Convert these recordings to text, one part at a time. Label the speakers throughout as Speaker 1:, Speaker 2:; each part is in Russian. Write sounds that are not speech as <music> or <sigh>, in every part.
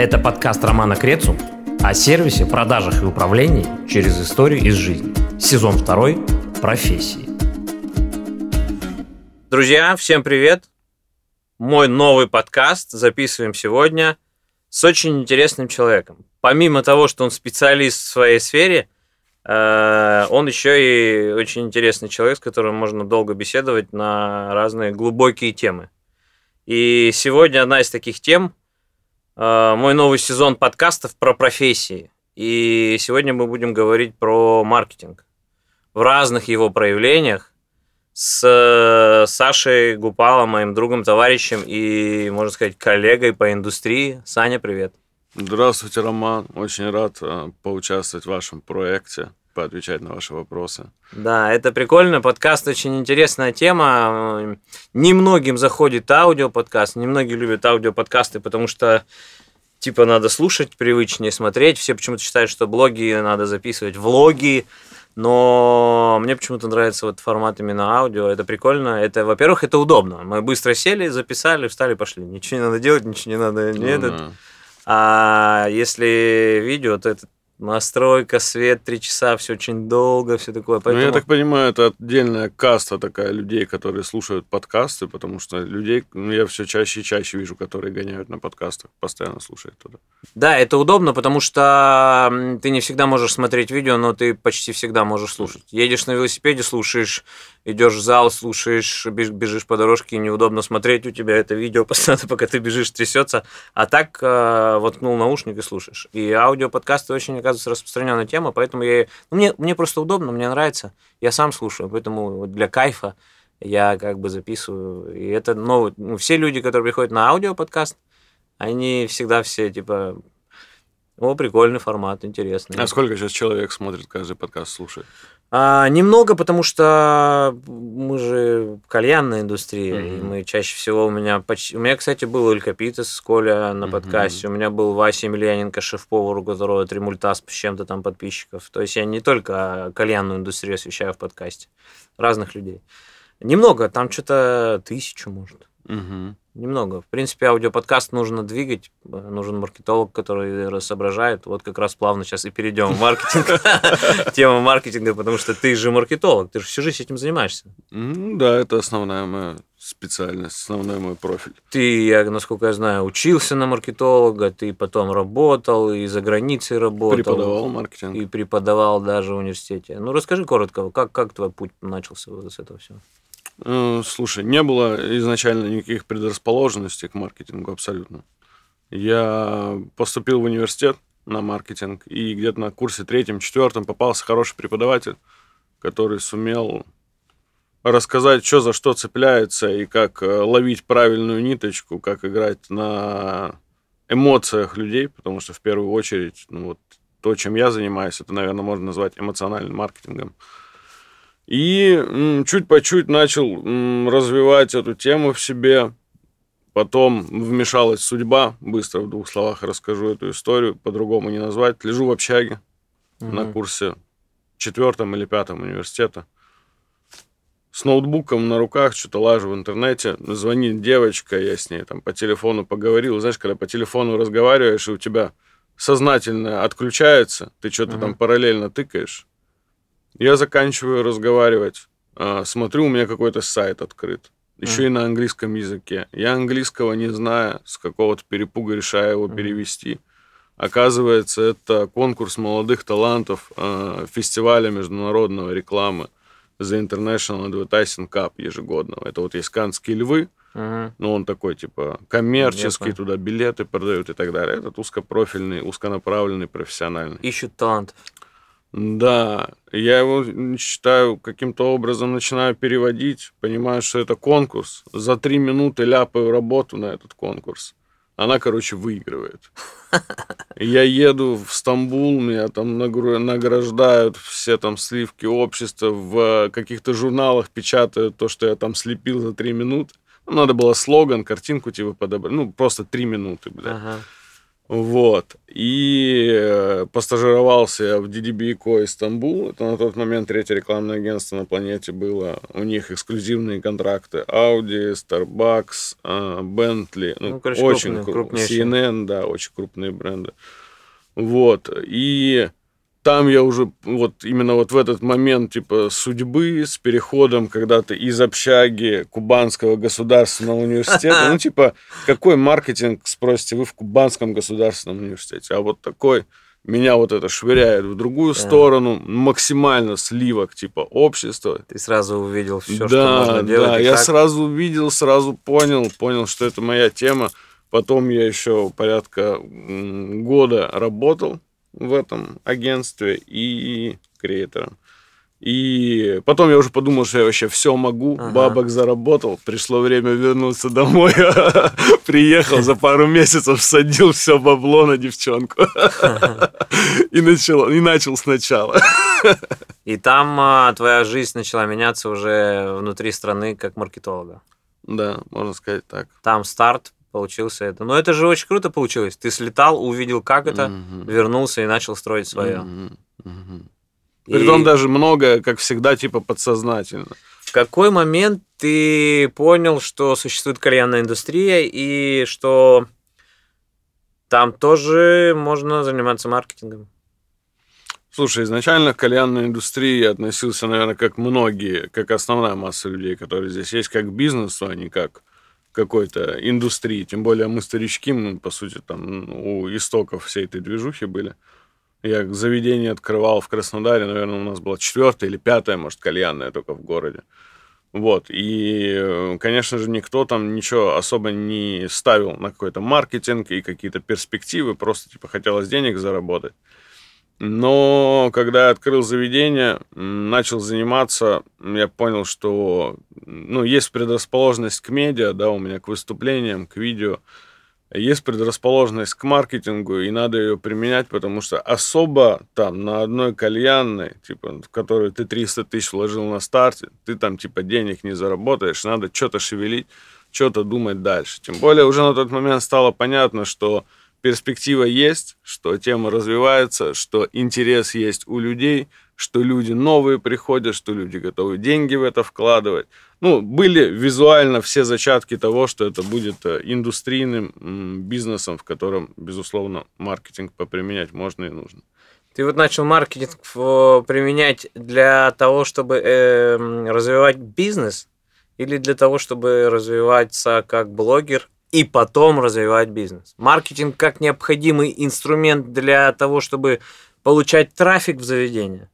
Speaker 1: Это подкаст Романа Крецу о сервисе, продажах и управлении через историю из жизни. Сезон второй. Профессии. Друзья, всем привет! Мой новый подкаст записываем сегодня с очень интересным человеком. Помимо того, что он специалист в своей сфере, э, он еще и очень интересный человек, с которым можно долго беседовать на разные глубокие темы. И сегодня одна из таких тем мой новый сезон подкастов про профессии. И сегодня мы будем говорить про маркетинг в разных его проявлениях с э, Сашей Гупалом, моим другом, товарищем и, можно сказать, коллегой по индустрии. Саня, привет.
Speaker 2: Здравствуйте, Роман. Очень рад э, поучаствовать в вашем проекте поотвечать на ваши вопросы.
Speaker 1: Да, это прикольно. Подкаст очень интересная тема. Немногим заходит аудиоподкаст. Немногие любят аудиоподкасты, потому что типа надо слушать привычнее, смотреть. Все почему-то считают, что блоги надо записывать, влоги. Но мне почему-то нравится вот формат именно аудио. Это прикольно. Это, во-первых, это удобно. Мы быстро сели, записали, встали, пошли. Ничего не надо делать, ничего не надо. Не ну, этот. Да. А если видео, то это настройка, свет, три часа, все очень долго, все такое.
Speaker 2: Поэтому... Ну, я так понимаю, это отдельная каста такая людей, которые слушают подкасты, потому что людей ну, я все чаще и чаще вижу, которые гоняют на подкастах, постоянно слушают туда.
Speaker 1: Да, это удобно, потому что ты не всегда можешь смотреть видео, но ты почти всегда можешь слушать. Едешь на велосипеде, слушаешь, идешь в зал, слушаешь, бежишь по дорожке, неудобно смотреть, у тебя это видео <laughs> постоянно, пока ты бежишь, трясется. А так э, воткнул наушник и слушаешь. И аудиоподкасты очень, оказывается, распространенная тема, поэтому я, ну, мне, мне просто удобно, мне нравится. Я сам слушаю, поэтому для кайфа я как бы записываю. И это новый... Ну, все люди, которые приходят на аудиоподкаст, они всегда все типа о, прикольный формат, интересный.
Speaker 2: А сколько сейчас человек смотрит каждый подкаст, слушает?
Speaker 1: А, немного, потому что мы же кальянная индустрия, mm-hmm. и мы чаще всего у меня почти... У меня, кстати, был Илька Питес, Коля на mm-hmm. подкасте, у меня был Вася Емельяненко, шеф-повар, у которого три мульта с чем-то там подписчиков. То есть я не только кальянную индустрию освещаю в подкасте, разных людей. Немного, там что-то тысячу, может.
Speaker 2: Угу.
Speaker 1: Немного. В принципе, аудиоподкаст нужно двигать. Нужен маркетолог, который соображает. Вот как раз плавно сейчас и перейдем в маркетинг. <laughs> Тема маркетинга, потому что ты же маркетолог, ты же всю жизнь этим занимаешься.
Speaker 2: Да, это основная моя специальность, основной мой профиль.
Speaker 1: Ты, я, насколько я знаю, учился на маркетолога, ты потом работал и за границей работал.
Speaker 2: Преподавал маркетинг.
Speaker 1: И преподавал даже в университете. Ну, расскажи коротко, как, как твой путь начался вот с этого всего?
Speaker 2: Э, слушай, не было изначально никаких предрасположенностей к маркетингу абсолютно. Я поступил в университет на маркетинг, и где-то на курсе третьем-четвертом попался хороший преподаватель, который сумел рассказать, что за что цепляется, и как э, ловить правильную ниточку, как играть на эмоциях людей, потому что в первую очередь, ну вот то, чем я занимаюсь, это, наверное, можно назвать эмоциональным маркетингом. И чуть по чуть начал развивать эту тему в себе. Потом вмешалась судьба. Быстро в двух словах расскажу эту историю. По-другому не назвать. Лежу в общаге угу. на курсе четвертом или пятом университета. С ноутбуком на руках, что-то лажу в интернете. Звонит девочка, я с ней там по телефону поговорил. Знаешь, когда по телефону разговариваешь, и у тебя сознательно отключается, ты что-то угу. там параллельно тыкаешь я заканчиваю разговаривать, а, смотрю, у меня какой-то сайт открыт. Еще mm. и на английском языке. Я английского не знаю, с какого-то перепуга решаю его mm. перевести. Оказывается, это конкурс молодых талантов э, фестиваля международного рекламы The International Advertising Cup ежегодного. Это вот есть канские львы, uh-huh. ну он такой типа коммерческий, туда билеты продают и так далее. Этот узкопрофильный, узконаправленный, профессиональный.
Speaker 1: Ищут талантов.
Speaker 2: Да, я его считаю каким-то образом начинаю переводить, понимаю, что это конкурс. За три минуты ляпаю работу на этот конкурс. Она, короче, выигрывает. <laughs> Я еду в Стамбул, меня там награждают все там сливки общества, в каких-то журналах печатают то, что я там слепил за три минуты. Надо было слоган, картинку типа подобрать. Ну, просто три минуты, блядь. Ага. Вот. И э, постажировался в DDB Co. Стамбул. Это на тот момент третье рекламное агентство на планете было. У них эксклюзивные контракты. Audi, Starbucks, э, Bentley. Ну, ну короче, очень крупные, CNN, да, очень крупные бренды. Вот. И там я уже вот именно вот в этот момент типа судьбы с переходом когда-то из общаги Кубанского государственного университета, ну типа какой маркетинг, спросите вы в Кубанском государственном университете, а вот такой меня вот это швыряет в другую сторону, максимально сливок типа общества.
Speaker 1: Ты сразу увидел все, да,
Speaker 2: что
Speaker 1: можно делать.
Speaker 2: Да, я как? сразу увидел, сразу понял, понял, что это моя тема. Потом я еще порядка года работал в этом агентстве и креатором. И потом я уже подумал, что я вообще все могу, ага. бабок заработал, пришло время вернуться домой, <laughs> приехал за пару месяцев, садил все бабло на девчонку <laughs> и начал, и начал сначала.
Speaker 1: И там а, твоя жизнь начала меняться уже внутри страны как маркетолога.
Speaker 2: Да, можно сказать так.
Speaker 1: Там старт получился это. Но это же очень круто получилось. Ты слетал, увидел, как это, угу. вернулся и начал строить свое. Угу.
Speaker 2: Угу. И... Притом даже много, как всегда, типа подсознательно.
Speaker 1: В какой момент ты понял, что существует кальянная индустрия и что там тоже можно заниматься маркетингом?
Speaker 2: Слушай, изначально к кальянной индустрии я относился, наверное, как многие, как основная масса людей, которые здесь есть, как к бизнесу, а не как какой-то индустрии. Тем более мы старички, мы, по сути, там у истоков всей этой движухи были. Я заведение открывал в Краснодаре, наверное, у нас была четвертая или пятая, может, кальянная только в городе. Вот, и, конечно же, никто там ничего особо не ставил на какой-то маркетинг и какие-то перспективы, просто, типа, хотелось денег заработать. Но когда я открыл заведение, начал заниматься, я понял, что ну, есть предрасположенность к медиа, да, у меня к выступлениям, к видео. Есть предрасположенность к маркетингу, и надо ее применять, потому что особо там на одной кальянной, типа, в которую ты 300 тысяч вложил на старте, ты там типа денег не заработаешь, надо что-то шевелить, что-то думать дальше. Тем более уже на тот момент стало понятно, что перспектива есть, что тема развивается, что интерес есть у людей, что люди новые приходят, что люди готовы деньги в это вкладывать. Ну, были визуально все зачатки того, что это будет э, индустрийным бизнесом, в котором, безусловно, маркетинг поприменять можно и нужно.
Speaker 1: Ты вот начал маркетинг применять для того, чтобы э, развивать бизнес или для того, чтобы развиваться как блогер и потом развивать бизнес. Маркетинг как необходимый инструмент для того, чтобы получать трафик в заведение.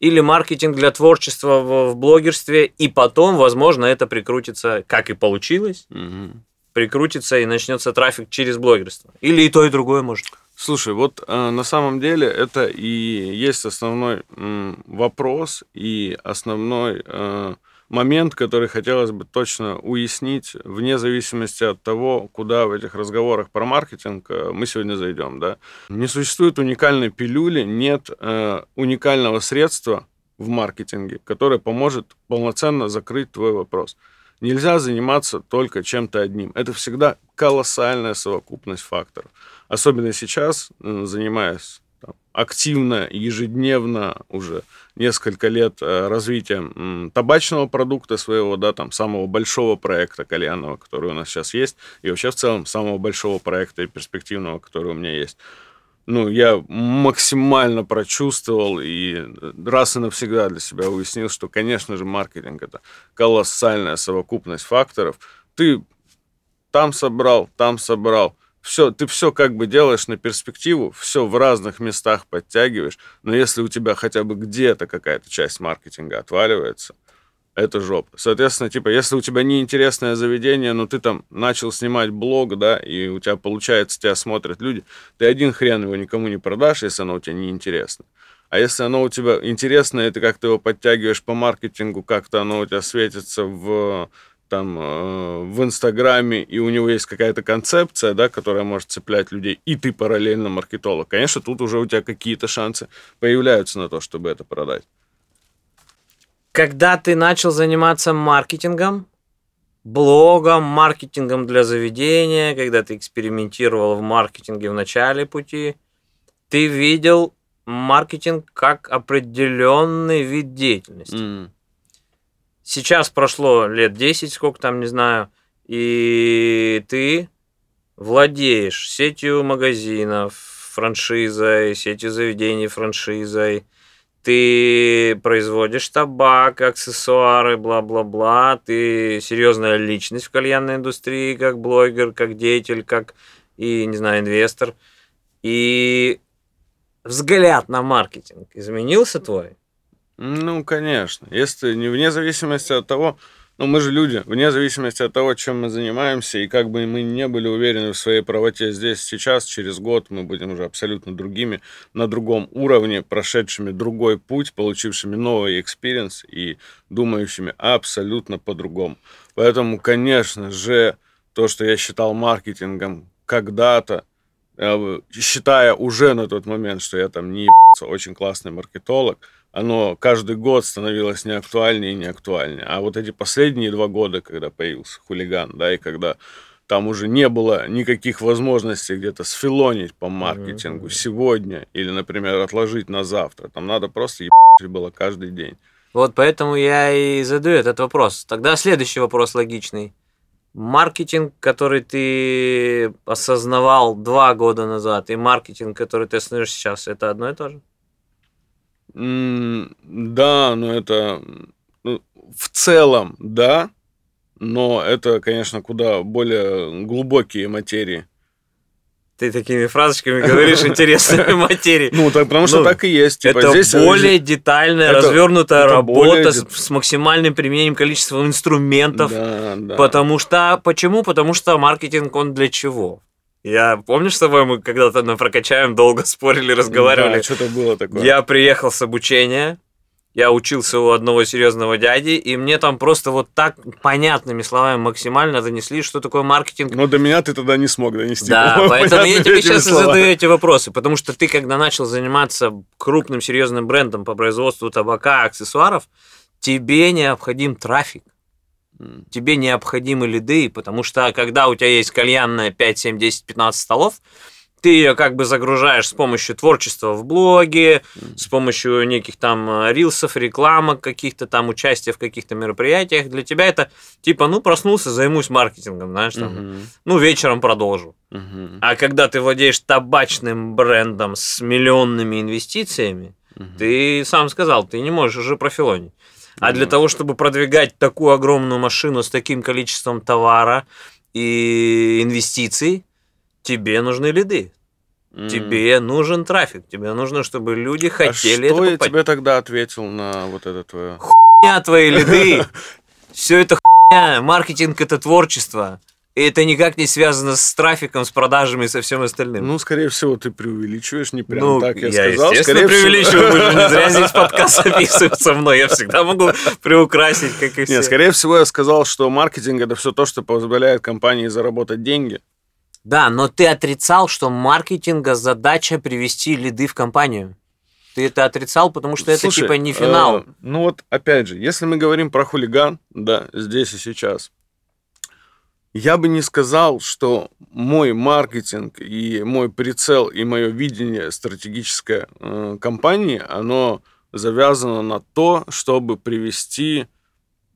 Speaker 1: Или маркетинг для творчества в, в блогерстве, и потом, возможно, это прикрутится, как и получилось, угу. прикрутится и начнется трафик через блогерство. Или и то, и другое может.
Speaker 2: Слушай, вот э, на самом деле это и есть основной э, вопрос и основной э, момент, который хотелось бы точно уяснить, вне зависимости от того, куда в этих разговорах про маркетинг э, мы сегодня зайдем. Да? Не существует уникальной пилюли, нет э, уникального средства в маркетинге, которое поможет полноценно закрыть твой вопрос. Нельзя заниматься только чем-то одним. Это всегда колоссальная совокупность факторов. Особенно сейчас, занимаясь активно, ежедневно уже несколько лет э, развития табачного продукта своего, да, там, самого большого проекта кальянного, который у нас сейчас есть, и вообще в целом самого большого проекта и перспективного, который у меня есть. Ну, я максимально прочувствовал и раз и навсегда для себя уяснил, что, конечно же, маркетинг – это колоссальная совокупность факторов. Ты там собрал, там собрал – все, ты все как бы делаешь на перспективу, все в разных местах подтягиваешь, но если у тебя хотя бы где-то какая-то часть маркетинга отваливается, это жопа. Соответственно, типа, если у тебя неинтересное заведение, но ты там начал снимать блог, да, и у тебя получается, тебя смотрят люди, ты один хрен его никому не продашь, если оно у тебя неинтересно. А если оно у тебя интересное, ты как-то его подтягиваешь по маркетингу, как-то оно у тебя светится в там э, в Инстаграме, и у него есть какая-то концепция, да, которая может цеплять людей, и ты параллельно маркетолог, конечно, тут уже у тебя какие-то шансы появляются на то, чтобы это продать.
Speaker 1: Когда ты начал заниматься маркетингом, блогом, маркетингом для заведения, когда ты экспериментировал в маркетинге в начале пути, ты видел маркетинг как определенный вид деятельности.
Speaker 2: М.
Speaker 1: Сейчас прошло лет 10, сколько там, не знаю, и ты владеешь сетью магазинов, франшизой, сетью заведений франшизой, ты производишь табак, аксессуары, бла-бла-бла, ты серьезная личность в кальянной индустрии, как блогер, как деятель, как и, не знаю, инвестор. И взгляд на маркетинг изменился твой?
Speaker 2: Ну, конечно. Если не вне зависимости от того, ну, мы же люди, вне зависимости от того, чем мы занимаемся, и как бы мы не были уверены в своей правоте здесь, сейчас, через год мы будем уже абсолютно другими, на другом уровне, прошедшими другой путь, получившими новый experience и думающими абсолютно по-другому. Поэтому, конечно же, то, что я считал маркетингом когда-то, э, считая уже на тот момент, что я там не очень классный маркетолог, оно каждый год становилось не актуальнее и не актуальнее. А вот эти последние два года, когда появился Хулиган, да, и когда там уже не было никаких возможностей где-то сфилонить по маркетингу
Speaker 1: Мгм.
Speaker 2: сегодня или, например, отложить на завтра. Там надо просто ебать было каждый день.
Speaker 1: Вот поэтому я и задаю этот вопрос. Тогда следующий вопрос логичный. Маркетинг, который ты осознавал два года назад, и маркетинг, который ты осознаешь сейчас, это одно и то же?
Speaker 2: Да, но это ну, в целом, да, но это, конечно, куда более глубокие материи.
Speaker 1: Ты такими фразочками говоришь интересными <laughs> материи.
Speaker 2: Ну, так, потому что
Speaker 1: Ну,
Speaker 2: так и есть. Типа,
Speaker 1: это
Speaker 2: здесь
Speaker 1: более детальная,
Speaker 2: это-
Speaker 1: развернутая
Speaker 2: это
Speaker 1: работа
Speaker 2: более
Speaker 1: с, с максимальным применением количества инструментов.
Speaker 2: Да, да.
Speaker 1: Потому что... Почему? Потому что маркетинг, он для чего? Я помнишь, с тобой мы когда-то на прокачаем долго спорили, разговаривали.
Speaker 2: Да, что-то было такое.
Speaker 1: Я приехал с обучения, я учился у одного серьезного дяди, и мне там просто вот так понятными словами максимально донесли, что такое маркетинг.
Speaker 2: Но до меня ты тогда не смог донести.
Speaker 1: Да, <laughs> поэтому я тебе сейчас и
Speaker 2: словами.
Speaker 1: задаю эти вопросы, потому что ты, когда начал заниматься крупным серьезным брендом по производству табака, аксессуаров, тебе необходим трафик. Тебе необходимы лиды, потому что когда у тебя есть кальянная 5, 7, 10, 15 столов, ты ее как бы загружаешь с помощью творчества в блоге, с помощью неких там э, рилсов, рекламок, каких-то там участия в каких-то мероприятиях. Для тебя это типа, ну, проснулся, займусь маркетингом, знаешь, там,
Speaker 2: Мгм,
Speaker 1: ну, вечером продолжу.
Speaker 2: мгм,
Speaker 1: А когда ты владеешь табачным брендом с миллионными инвестициями,
Speaker 2: мгм.
Speaker 1: ты сам сказал, ты не можешь уже профилонить. А для того, чтобы продвигать такую огромную машину с таким количеством товара и инвестиций, тебе нужны лиды.
Speaker 2: М.
Speaker 1: Тебе нужен трафик. Тебе нужно, чтобы люди
Speaker 2: А
Speaker 1: хотели
Speaker 2: что
Speaker 1: это
Speaker 2: я
Speaker 1: покупать.
Speaker 2: тебе тогда ответил на вот это твое...
Speaker 1: Хуйня твои лиды. <laughs> Все это хуйня. Маркетинг это творчество. И это никак не связано с трафиком, с продажами и со всем остальным.
Speaker 2: Ну, скорее всего, ты преувеличиваешь, не прям
Speaker 1: Ну,
Speaker 2: так я,
Speaker 1: я,
Speaker 2: сказал.
Speaker 1: естественно,
Speaker 2: Скорее всего-
Speaker 1: преувеличиваю, мы же не зря <laughs> здесь подкаст записывают со мной. Я всегда могу приукрасить, как и все.
Speaker 2: Нет, скорее всего, я сказал, что маркетинг это все то, что позволяет компании заработать деньги.
Speaker 1: Да, но ты отрицал, что маркетинга задача привести лиды в компанию. Ты это отрицал, потому что это
Speaker 2: Слушай,
Speaker 1: типа не финал.
Speaker 2: э, ну вот, опять же, если мы говорим про хулиган, да, здесь и сейчас, я бы не сказал, что мой маркетинг и мой прицел и мое видение стратегической э, компании, оно завязано на то, чтобы привести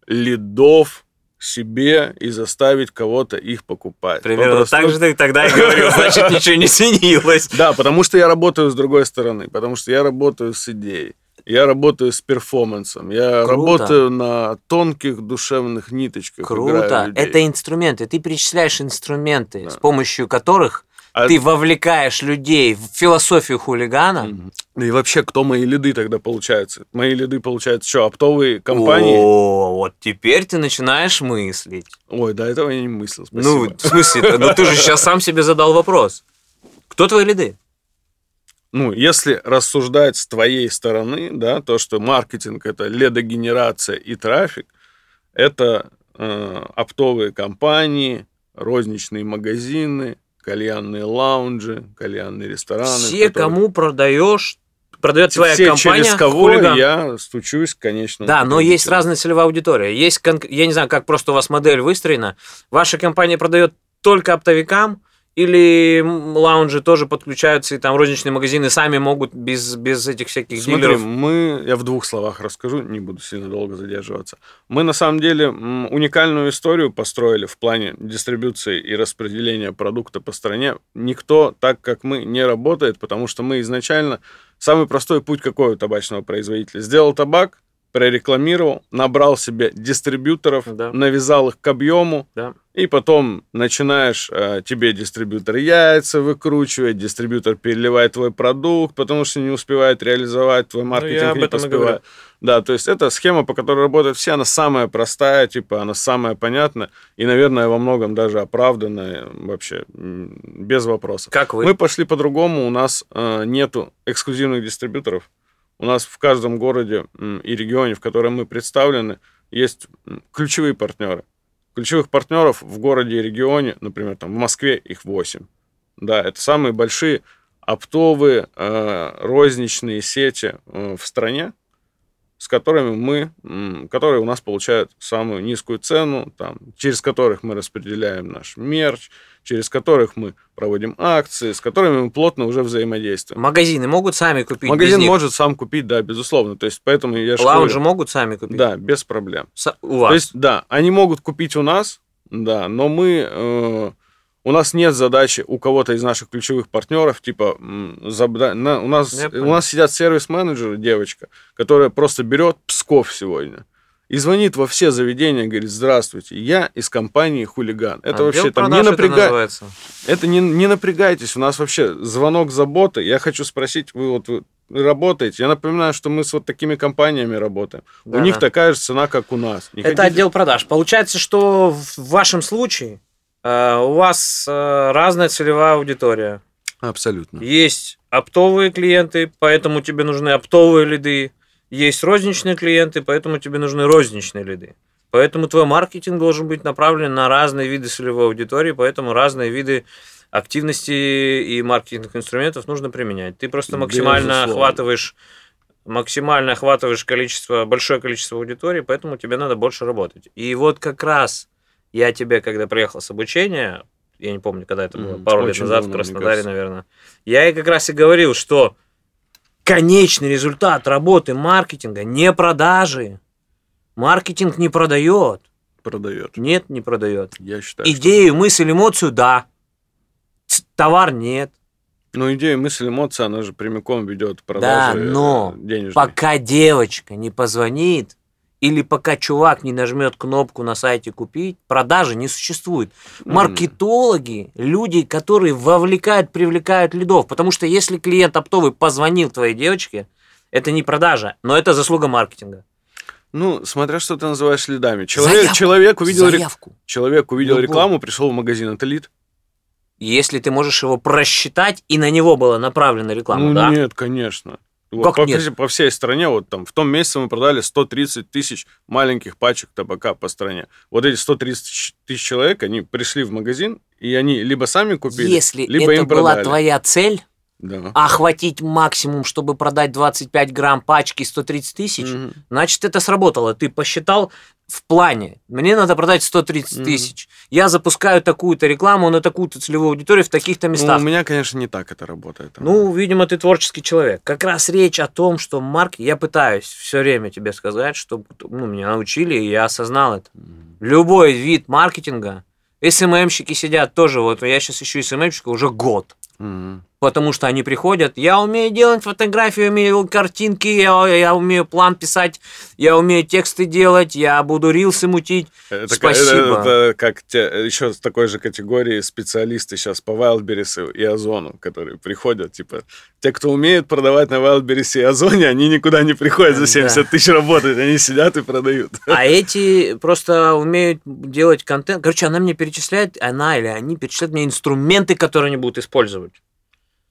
Speaker 2: лидов себе и заставить кого-то их покупать.
Speaker 1: Примерно
Speaker 2: По
Speaker 1: так же ты тогда и говорил, значит, ничего не <laughs> изменилось.
Speaker 2: да, потому что я работаю с другой стороны, потому что я работаю с идеей. Я работаю с перформансом, я
Speaker 1: Круто.
Speaker 2: работаю на тонких душевных ниточках.
Speaker 1: Круто. Это инструменты. Ты перечисляешь инструменты,
Speaker 2: Да.
Speaker 1: с помощью которых
Speaker 2: А-
Speaker 1: ты вовлекаешь людей в философию хулигана.
Speaker 2: Мгм. И вообще, кто мои лиды тогда получаются? Мои лиды получаются что, оптовые компании?
Speaker 1: О, вот теперь ты начинаешь мыслить.
Speaker 2: Ой, до этого я не мыслил, спасибо.
Speaker 1: Ну, в смысле, ну ты же сейчас сам себе задал вопрос. Кто твои лиды?
Speaker 2: Ну, если рассуждать с твоей стороны, да, то, что маркетинг это ледогенерация и трафик, это э, оптовые компании, розничные магазины, кальянные лаунжи, кальянные рестораны.
Speaker 1: Все,
Speaker 2: которые-
Speaker 1: кому продаешь продает твоя
Speaker 2: Все
Speaker 1: компания.
Speaker 2: через кого
Speaker 1: хулиган.
Speaker 2: я стучусь, конечно.
Speaker 1: Да, но есть разная целевая аудитория. Есть, кон- я не знаю, как просто у вас модель выстроена. Ваша компания продает только оптовикам, или лаунжи тоже подключаются, и там розничные магазины сами могут без, без этих всяких
Speaker 2: Смотри,
Speaker 1: дилеров.
Speaker 2: мы, я в двух словах расскажу, не буду сильно долго задерживаться. Мы на самом деле уникальную историю построили в плане дистрибуции и распределения продукта по стране. Никто так, как мы, не работает, потому что мы изначально самый простой путь какой у табачного производителя. Сделал табак, прорекламировал, набрал себе дистрибьюторов,
Speaker 1: Да.
Speaker 2: навязал их к объему,
Speaker 1: Да.
Speaker 2: и потом начинаешь, э, тебе дистрибьютор яйца выкручивает, дистрибьютор переливает твой продукт, потому что не успевает реализовать, твой маркетинг
Speaker 1: Ну, я об
Speaker 2: не
Speaker 1: этом говорю.
Speaker 2: Да, то есть это схема, по которой работают все, она самая простая, типа, она самая понятная и, наверное, во многом даже оправданная вообще, без вопросов.
Speaker 1: Как вы?
Speaker 2: Мы пошли по-другому, у нас э, нету эксклюзивных дистрибьюторов. У нас в каждом городе и регионе, в котором мы представлены, есть ключевые партнеры. Ключевых партнеров в городе и регионе, например, там в Москве их 8. Да, это самые большие оптовые э, розничные сети э, в стране, с которыми мы, которые у нас получают самую низкую цену, там, через которых мы распределяем наш мерч, через которых мы проводим акции, с которыми мы плотно уже взаимодействуем.
Speaker 1: Магазины могут сами купить
Speaker 2: Магазин может сам купить, да, безусловно. То есть, поэтому я
Speaker 1: Лаунжи
Speaker 2: говорю,
Speaker 1: могут сами купить?
Speaker 2: Да, без проблем.
Speaker 1: Со- у вас?
Speaker 2: То есть, да, они могут купить у нас, да, но мы... э, у нас нет задачи у кого-то из наших ключевых партнеров, типа, м, забра- на- у, нас,
Speaker 1: Я
Speaker 2: у
Speaker 1: понял.
Speaker 2: нас сидят сервис-менеджеры, девочка, которая просто берет Псков сегодня и звонит во все заведения, говорит, здравствуйте, я из компании «Хулиган». Это
Speaker 1: Отдел
Speaker 2: вообще там не
Speaker 1: это
Speaker 2: напрягает.
Speaker 1: называется.
Speaker 2: Это не, не напрягайтесь, у нас вообще звонок заботы. Я хочу спросить, вы вот вы работаете? Я напоминаю, что мы с вот такими компаниями работаем. у
Speaker 1: Да,
Speaker 2: них
Speaker 1: да.
Speaker 2: такая же цена, как у нас. Не
Speaker 1: Это
Speaker 2: хотите?
Speaker 1: отдел продаж. Получается, что в вашем случае у вас э, разная целевая аудитория.
Speaker 2: Абсолютно.
Speaker 1: Есть оптовые клиенты, поэтому тебе нужны оптовые лиды. Есть розничные клиенты, поэтому тебе нужны розничные лиды. Поэтому твой маркетинг должен быть направлен на разные виды целевой аудитории, поэтому разные виды активности и маркетинговых инструментов нужно применять. Ты просто максимально
Speaker 2: Безусловно.
Speaker 1: охватываешь максимально охватываешь количество, большое количество аудитории, поэтому тебе надо больше работать. И вот как раз я тебе, когда приехал с обучения, я не помню, когда это было,
Speaker 2: Мгм.
Speaker 1: пару лет назад в Краснодаре, наверное, я и как раз и говорил, что конечный результат работы маркетинга не продажи. Маркетинг не продает.
Speaker 2: Продает.
Speaker 1: Нет, не продает.
Speaker 2: Я считаю. что-
Speaker 1: Идею, мысль, эмоцию, да. Товар нет.
Speaker 2: Ну, идея, мысль, эмоция, она же прямиком ведет к продаже
Speaker 1: Да, но
Speaker 2: э, денежной.
Speaker 1: Пока девочка не позвонит или пока чувак не нажмет кнопку на сайте купить, продажи не существует. Маркетологи, люди, которые вовлекают, привлекают лидов. Потому что если клиент оптовый позвонил твоей девочке, это не продажа, но это заслуга маркетинга.
Speaker 2: Ну, смотря что ты называешь лидами. Человек,
Speaker 1: Заявку.
Speaker 2: человек увидел, рек-
Speaker 1: Заявку.
Speaker 2: человек увидел рекламу, пришел в магазин, это лид?
Speaker 1: Если ты можешь его просчитать, и на него была направлена реклама,
Speaker 2: ну,
Speaker 1: да?
Speaker 2: нет, конечно. Вот по,
Speaker 1: нет?
Speaker 2: всей- по всей стране, вот там, в том месяце мы продали 130 тысяч маленьких пачек табака по стране. Вот эти 130 тысяч человек, они пришли в магазин, и они либо сами купили,
Speaker 1: Если
Speaker 2: либо
Speaker 1: это
Speaker 2: им
Speaker 1: была
Speaker 2: продали.
Speaker 1: твоя цель,
Speaker 2: Да.
Speaker 1: охватить максимум, чтобы продать 25 грамм пачки 130 тысяч,
Speaker 2: Мгм.
Speaker 1: Значит, это сработало. Ты посчитал в плане. Мне надо продать 130
Speaker 2: Мгм.
Speaker 1: тысяч. Я запускаю такую-то рекламу на такую-то целевую аудиторию в таких-то
Speaker 2: Ну,
Speaker 1: местах.
Speaker 2: у меня, конечно, не так это работает.
Speaker 1: Ну, видимо, ты творческий человек. Как раз речь о том, что марки... Я пытаюсь все время тебе сказать, что ну, меня научили, и я осознал это.
Speaker 2: Мгм.
Speaker 1: Любой вид маркетинга, СММщики сидят тоже, вот я сейчас ищу СММщика уже год.
Speaker 2: Мгм.
Speaker 1: Потому что они приходят, я умею делать фотографии, умею картинки, я, я умею план писать, я умею тексты делать, я буду рилсы мутить.
Speaker 2: Это,
Speaker 1: Спасибо.
Speaker 2: Это, это как те, еще с такой же категории специалисты сейчас по Wildberries и Озону, которые приходят, типа, те, кто умеет продавать на Wildberries и Озоне, они никуда не приходят за
Speaker 1: Да.
Speaker 2: 70 тысяч работают, они сидят и продают.
Speaker 1: А эти просто умеют делать контент. Короче, она мне перечисляет, она или они перечисляют мне инструменты, которые они будут использовать.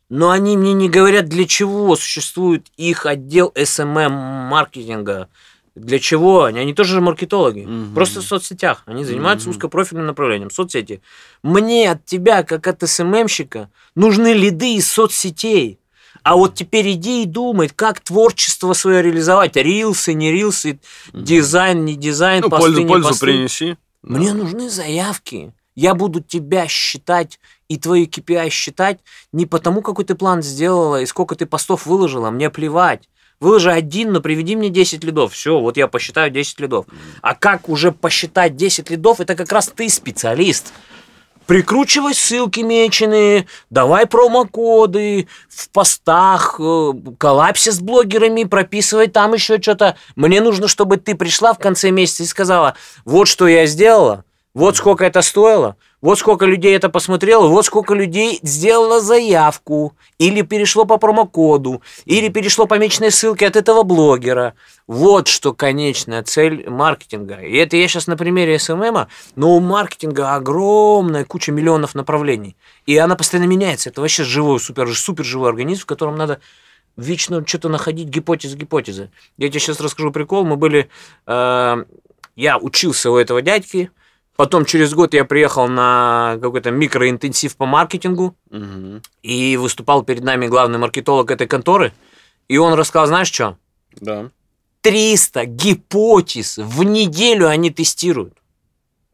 Speaker 1: Но они мне не говорят, для чего существует их отдел SMM-маркетинга. Для чего они? Они тоже маркетологи.
Speaker 2: Мгм.
Speaker 1: Просто в соцсетях. Они занимаются
Speaker 2: Мгм.
Speaker 1: узкопрофильным направлением. Соцсети. Мне от тебя, как от СММщика, нужны лиды из соцсетей. А вот теперь иди и думай, как творчество свое реализовать. Рилсы, не рилсы, дизайн, не дизайн,
Speaker 2: Ну,
Speaker 1: посты,
Speaker 2: пользу,
Speaker 1: не
Speaker 2: пользу
Speaker 1: посты.
Speaker 2: принеси.
Speaker 1: Мне нужны заявки. Я буду тебя считать и твои KPI считать не потому, какой ты план сделала и сколько ты постов выложила. Мне плевать. Выложи один, но приведи мне 10 лидов. Все, вот я посчитаю 10 лидов. А как уже посчитать 10 лидов, это как раз ты специалист. Прикручивай ссылки меченые, давай промокоды в постах, э, коллапсе с блогерами, прописывай там еще что-то. Мне нужно, чтобы ты пришла в конце месяца и сказала, вот что я сделала, вот сколько это стоило, вот сколько людей это посмотрело, вот сколько людей сделало заявку, или перешло по промокоду, или перешло по мечной ссылке от этого блогера. Вот что конечная цель маркетинга. И это я сейчас на примере СММа, но у маркетинга огромная куча миллионов направлений. И она постоянно меняется. Это вообще живой, супер, супер живой организм, в котором надо вечно что-то находить гипотезы, гипотезы. Я тебе сейчас расскажу прикол. Мы были... э, я учился у этого дядьки, Потом через год я приехал на какой-то микроинтенсив по маркетингу
Speaker 2: Мгм.
Speaker 1: и выступал перед нами главный маркетолог этой конторы. И он рассказал, знаешь что?
Speaker 2: Да.
Speaker 1: 300 гипотез в неделю они тестируют.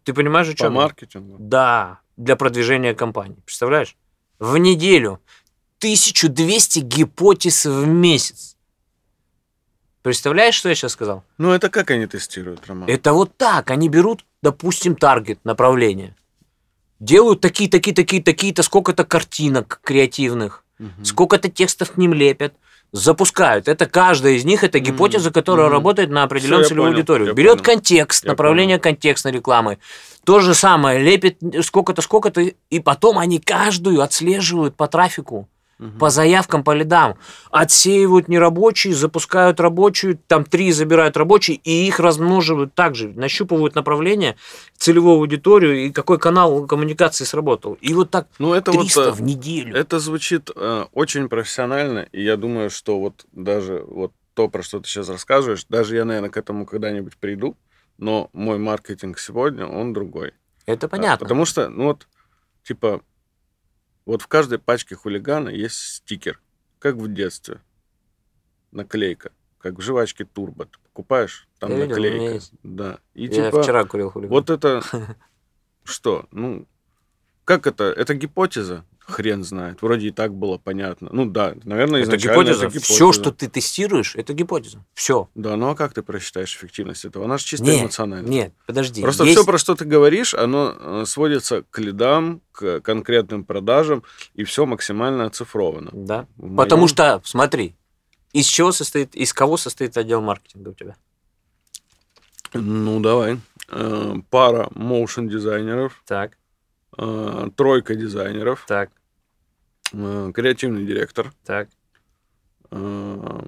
Speaker 1: Ты понимаешь, о
Speaker 2: По
Speaker 1: чем? я?
Speaker 2: маркетингу.
Speaker 1: Да, для продвижения компании. Представляешь? В неделю 1200 гипотез в месяц. Представляешь, что я сейчас сказал?
Speaker 2: Ну, это как они тестируют, Роман?
Speaker 1: Это вот так. Они берут, допустим, таргет, направление. Делают такие, такие, такие, такие-то, сколько-то картинок креативных,
Speaker 2: Мгм.
Speaker 1: сколько-то текстов к ним лепят, запускают. Это каждая из них, это гипотеза, которая
Speaker 2: мгм.
Speaker 1: работает на определенную
Speaker 2: Всё, я
Speaker 1: целевую
Speaker 2: понял,
Speaker 1: аудиторию. Берет
Speaker 2: понял.
Speaker 1: контекст,
Speaker 2: Я
Speaker 1: направление контекстной рекламы. То же самое, лепит сколько-то, сколько-то, и потом они каждую отслеживают по трафику По заявкам, по лидам. Отсеивают нерабочие, запускают рабочую, там три забирают рабочие, и их размноживают также, нащупывают направление, целевую аудиторию и какой канал коммуникации сработал. И вот так
Speaker 2: Ну, это вот...
Speaker 1: 300
Speaker 2: э,
Speaker 1: в неделю.
Speaker 2: Это звучит э, очень профессионально, и я думаю, что вот даже вот то, про что ты сейчас рассказываешь, даже я, наверное, к этому когда-нибудь приду, но мой маркетинг сегодня, он другой.
Speaker 1: Это
Speaker 2: Да,
Speaker 1: понятно.
Speaker 2: Потому что, ну вот, типа, вот в каждой пачке хулигана есть стикер, как в детстве. Наклейка, как в жвачке Турбо. Ты покупаешь, там
Speaker 1: Я видел,
Speaker 2: наклейка.
Speaker 1: есть.
Speaker 2: Да. И
Speaker 1: Я
Speaker 2: типа,
Speaker 1: вчера курил хулиган.
Speaker 2: вот это <laughs> что? Ну, как это? Это гипотеза? Хрен знает. Вроде и так было понятно. Ну да, наверное,
Speaker 1: это гипотеза.
Speaker 2: это
Speaker 1: Все,
Speaker 2: гипотеза.
Speaker 1: что ты тестируешь, это гипотеза. Все.
Speaker 2: Да, ну а как ты просчитаешь эффективность этого? Она же чисто
Speaker 1: Нет,
Speaker 2: эмоциональная.
Speaker 1: нет, подожди.
Speaker 2: Просто
Speaker 1: Есть-
Speaker 2: все, про что ты говоришь, оно э, сводится к лидам, к конкретным продажам, и все максимально оцифровано.
Speaker 1: Да.
Speaker 2: В
Speaker 1: Потому
Speaker 2: моем-
Speaker 1: что, смотри, из чего состоит, из кого состоит отдел маркетинга у тебя?
Speaker 2: Ну, давай. Э, Пара моушен дизайнеров,
Speaker 1: Так,
Speaker 2: э, тройка дизайнеров,
Speaker 1: так,
Speaker 2: креативный директор,
Speaker 1: так.
Speaker 2: э,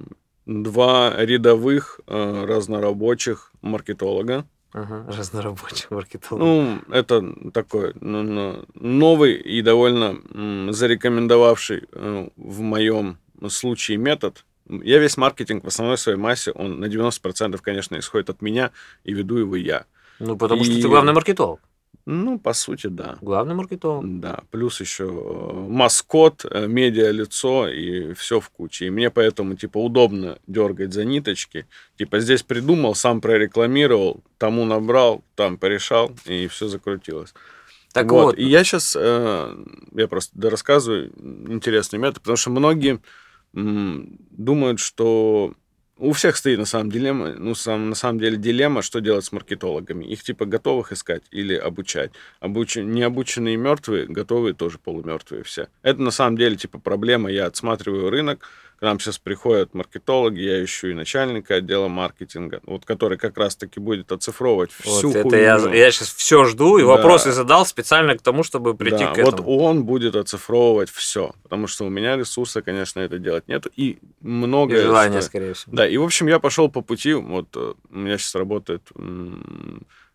Speaker 2: два рядовых э, разнорабочих маркетолога.
Speaker 1: Ага, <laughs> разнорабочий маркетолог.
Speaker 2: Ну, это такой ну, ну, новый и довольно зарекомендовавший э, в моем случае метод. Я весь маркетинг в основной своей массе, он на 90%, конечно, исходит от меня, и веду его я.
Speaker 1: Ну, потому что
Speaker 2: и-
Speaker 1: ты главный маркетолог.
Speaker 2: Ну, по сути, да.
Speaker 1: Главный маркетолог.
Speaker 2: Да, плюс еще э, маскот, э, медиа-лицо и все в куче. И мне поэтому, типа, удобно дергать за ниточки. Типа, здесь придумал, сам прорекламировал, тому набрал, там порешал, и все закрутилось.
Speaker 1: Так вот,
Speaker 2: И я сейчас, я просто рассказываю интересный метод, потому что многие м, думают, что у всех стоит на самом дилемма, ну, сам, на самом деле дилемма, что делать с маркетологами. Их типа готовых искать или обучать. Обуч... Необученные мертвые, готовые тоже полумертвые все. Это на самом деле типа проблема. Я отсматриваю рынок, к нам сейчас приходят маркетологи, я ищу и начальника отдела маркетинга, вот который как раз-таки будет оцифровывать
Speaker 1: вот
Speaker 2: всю
Speaker 1: это я,
Speaker 2: хуйню.
Speaker 1: я сейчас все жду и
Speaker 2: Да.
Speaker 1: вопросы задал специально к тому, чтобы прийти
Speaker 2: Да,
Speaker 1: к этому.
Speaker 2: Вот он будет оцифровывать все, потому что у меня ресурса, конечно, это делать нету, и много...
Speaker 1: И желание,
Speaker 2: что-
Speaker 1: скорее всего.
Speaker 2: Да, и, в общем, я пошел по пути, вот э, у меня сейчас работает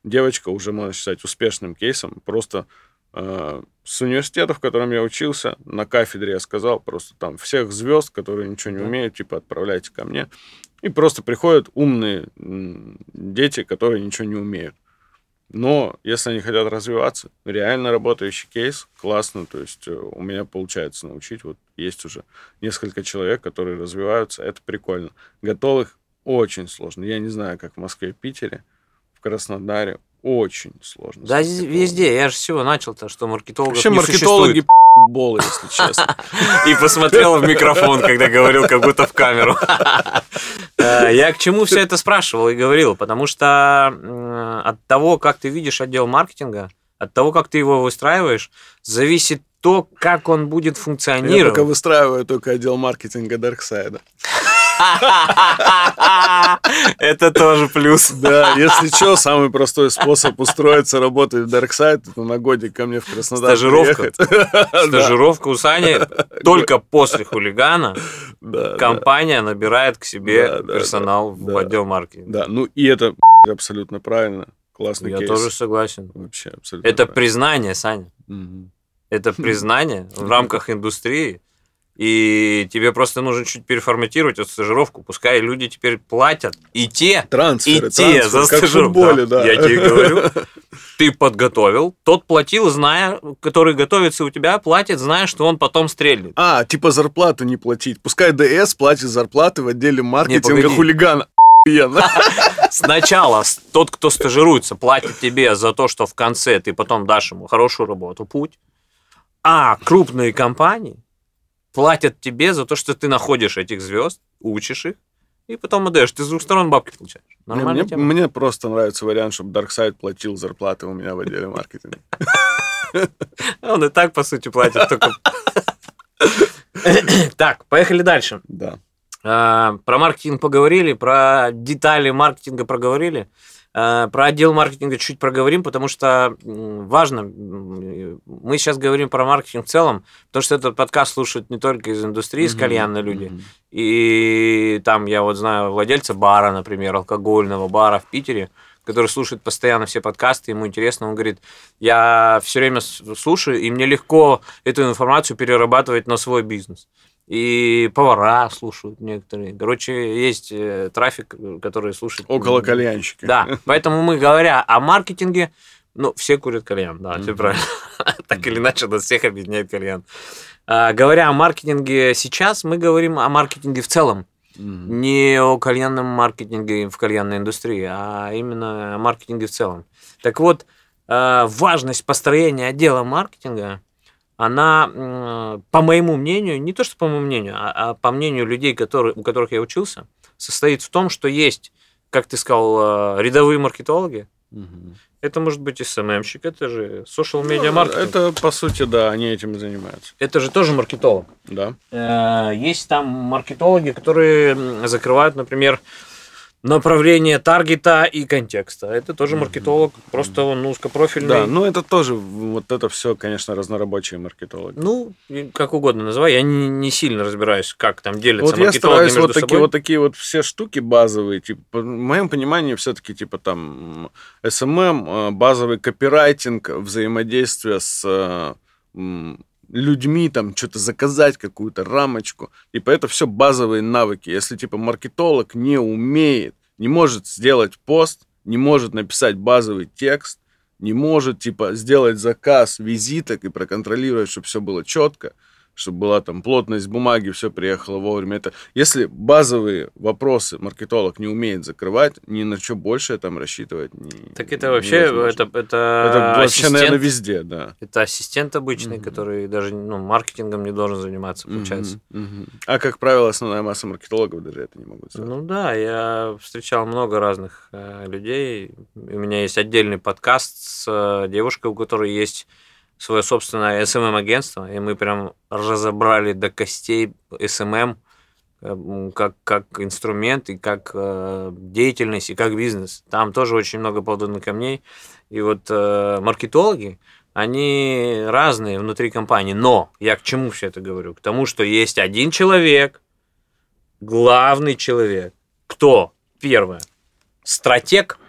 Speaker 2: девочка, уже, можно считать, успешным кейсом, просто с университета, в котором я учился, на кафедре я сказал, просто там всех звезд, которые ничего не умеют, типа, отправляйте ко мне. И просто приходят умные дети, которые ничего не умеют. Но если они хотят развиваться, реально работающий кейс, классно, то есть э, у меня получается научить вот есть уже несколько человек, которые развиваются, это прикольно. Готовых очень сложно. Я не знаю, как в Москве, Питере, в Краснодаре очень сложно.
Speaker 1: Да везде. Я же всего начал-то, что маркетологов
Speaker 2: Вообще
Speaker 1: не
Speaker 2: маркетологи бол, если честно.
Speaker 1: И посмотрел в микрофон, когда говорил, как будто в камеру. Я к чему все это спрашивал и говорил? Потому что от того, как ты видишь отдел маркетинга, от того, как ты его выстраиваешь, зависит то, как он будет функционировать. Я
Speaker 2: пока выстраиваю только отдел маркетинга Дарксайда.
Speaker 1: Это тоже плюс.
Speaker 2: Да, если что, самый простой способ устроиться работать в Darkside, это на годик ко мне в Краснодар
Speaker 1: Стажировка. <laughs> Стажировка у Сани только после хулигана компания набирает к себе персонал в отдел маркетинга.
Speaker 2: Да, ну и это <laughs> абсолютно правильно. Классный
Speaker 1: Я
Speaker 2: кейс.
Speaker 1: тоже согласен.
Speaker 2: Вообще абсолютно.
Speaker 1: Это признание, Саня. Это признание в рамках индустрии и тебе просто нужно чуть переформатировать эту стажировку. Пускай люди теперь платят и те,
Speaker 2: трансферы,
Speaker 1: и те трансферы, за стажировку.
Speaker 2: Футболе, да.
Speaker 1: Я тебе говорю, <laughs> ты подготовил, тот платил, зная, который готовится у тебя, платит, зная, что он потом стрельнет.
Speaker 2: А, типа зарплату не платить. Пускай ДС платит зарплаты в отделе маркетинга не, хулигана. <laughs>
Speaker 1: Сначала тот, кто стажируется, платит тебе за то, что в конце ты потом дашь ему хорошую работу, путь. А крупные компании платят тебе за то, что ты находишь этих звезд, учишь их, и потом отдаешь. Ты с двух сторон бабки получаешь.
Speaker 2: Нормально мне, мне просто нравится вариант, чтобы Darkside платил зарплаты у меня в отделе маркетинга. <laughs>
Speaker 1: Он и так, по сути, платит только... <coughs> Так, поехали дальше.
Speaker 2: Да.
Speaker 1: А, про маркетинг поговорили, про детали маркетинга проговорили. Э, про отдел маркетинга чуть проговорим, потому что важно, мы сейчас говорим про маркетинг в целом, потому что этот подкаст слушают не только из индустрии, из кальянной люди. И там я вот знаю владельца бара, например, алкогольного бара в Питере, который слушает постоянно все подкасты, ему интересно, он говорит, я все время слушаю, и мне легко эту информацию перерабатывать на свой бизнес и повара слушают некоторые. Короче, есть э, трафик, который слушает.
Speaker 2: Около кальянщика.
Speaker 1: Да, <laughs> поэтому мы, говоря о маркетинге, ну, все курят кальян, да, все правильно. <laughs> Так или иначе, нас всех объединяет кальян. А, говоря о маркетинге сейчас, мы говорим о маркетинге в целом. Не о кальянном маркетинге в кальянной индустрии, а именно о маркетинге в целом. Так вот, а, важность построения отдела маркетинга она, по моему мнению, не то что по моему мнению, а, а по мнению людей, которые, у которых я учился, состоит в том, что есть, как ты сказал, э, рядовые маркетологи. Угу. Это может быть СММщик, это же social media маркетинг.
Speaker 2: Ну, это, по сути, да, они этим занимаются.
Speaker 1: Это же тоже маркетолог.
Speaker 2: Да.
Speaker 1: Э, есть там маркетологи, которые закрывают, например, направление таргета и контекста. Это тоже маркетолог, просто он узкопрофильный.
Speaker 2: Да, ну это тоже, вот это все, конечно, разнорабочие маркетологи.
Speaker 1: Ну, как угодно называй, я не, не сильно разбираюсь, как там делятся
Speaker 2: вот маркетологи я стараюсь вот собой. Такие, вот такие вот все штуки базовые, типа, в моем понимании все-таки типа там SMM, э, базовый копирайтинг, взаимодействие с людьми, там, что-то заказать, какую-то рамочку. Типа, это все базовые навыки. Если, типа, маркетолог не умеет, не может сделать пост, не может написать базовый текст, не может, типа, сделать заказ визиток и проконтролировать, чтобы все было четко, чтобы была там плотность бумаги, все приехало вовремя. Это если базовые вопросы маркетолог не умеет закрывать, ни на что больше там рассчитывать. Не,
Speaker 1: так это вообще это это,
Speaker 2: это вообще наверное везде, да.
Speaker 1: Это ассистент обычный, mm-hmm. который даже ну маркетингом не должен заниматься, получается.
Speaker 2: Mm-hmm. Mm-hmm. А как правило основная масса маркетологов даже это не могут
Speaker 1: сделать. Ну да, я встречал много разных э, людей. У меня есть отдельный подкаст с э, девушкой, у которой есть свое собственное SMM-агентство, и мы прям разобрали до костей SMM э, как, как инструмент, и как э, деятельность, и как бизнес. Там тоже очень много подобных камней. И вот э, маркетологи, они разные внутри компании. Но я к чему все это говорю? К тому, что есть один человек, главный человек. Кто? Первое. Стратег –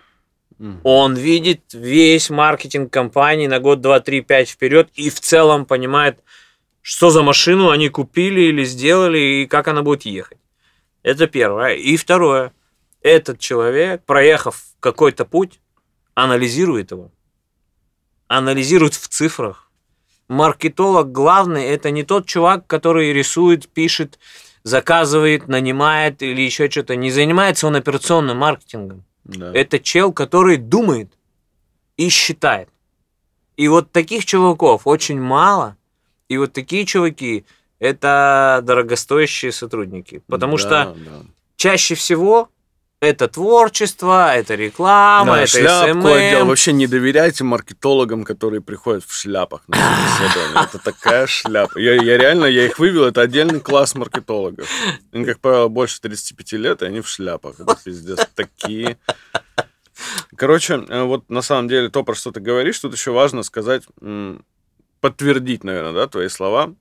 Speaker 1: он видит весь маркетинг компании на год, два, три, пять вперед и в целом понимает, что за машину они купили или сделали и как она будет ехать. Это первое. И второе. Этот человек, проехав какой-то путь, анализирует его. Анализирует в цифрах. маркетолог главный это не тот чувак, который рисует, пишет, заказывает, нанимает или еще что-то. Не занимается он операционным маркетингом.
Speaker 2: Да.
Speaker 1: Это чел, который думает и считает. И вот таких чуваков очень мало. И вот такие чуваки это дорогостоящие сотрудники. Потому
Speaker 2: Да,
Speaker 1: что
Speaker 2: да.
Speaker 1: чаще всего это творчество, это реклама,
Speaker 2: Да,
Speaker 1: это
Speaker 2: шляпку.
Speaker 1: SMM.
Speaker 2: Вообще не доверяйте маркетологам, которые приходят в шляпах на <laughs> собеседование. Это такая шляпа. Я, я реально, я их вывел, это отдельный класс маркетологов. Им, как правило, больше 35 лет, и они в шляпах. Это пиздец. Такие. Короче, э, вот на самом деле то, про что ты говоришь, тут еще важно сказать, подтвердить, наверное, да, твои слова,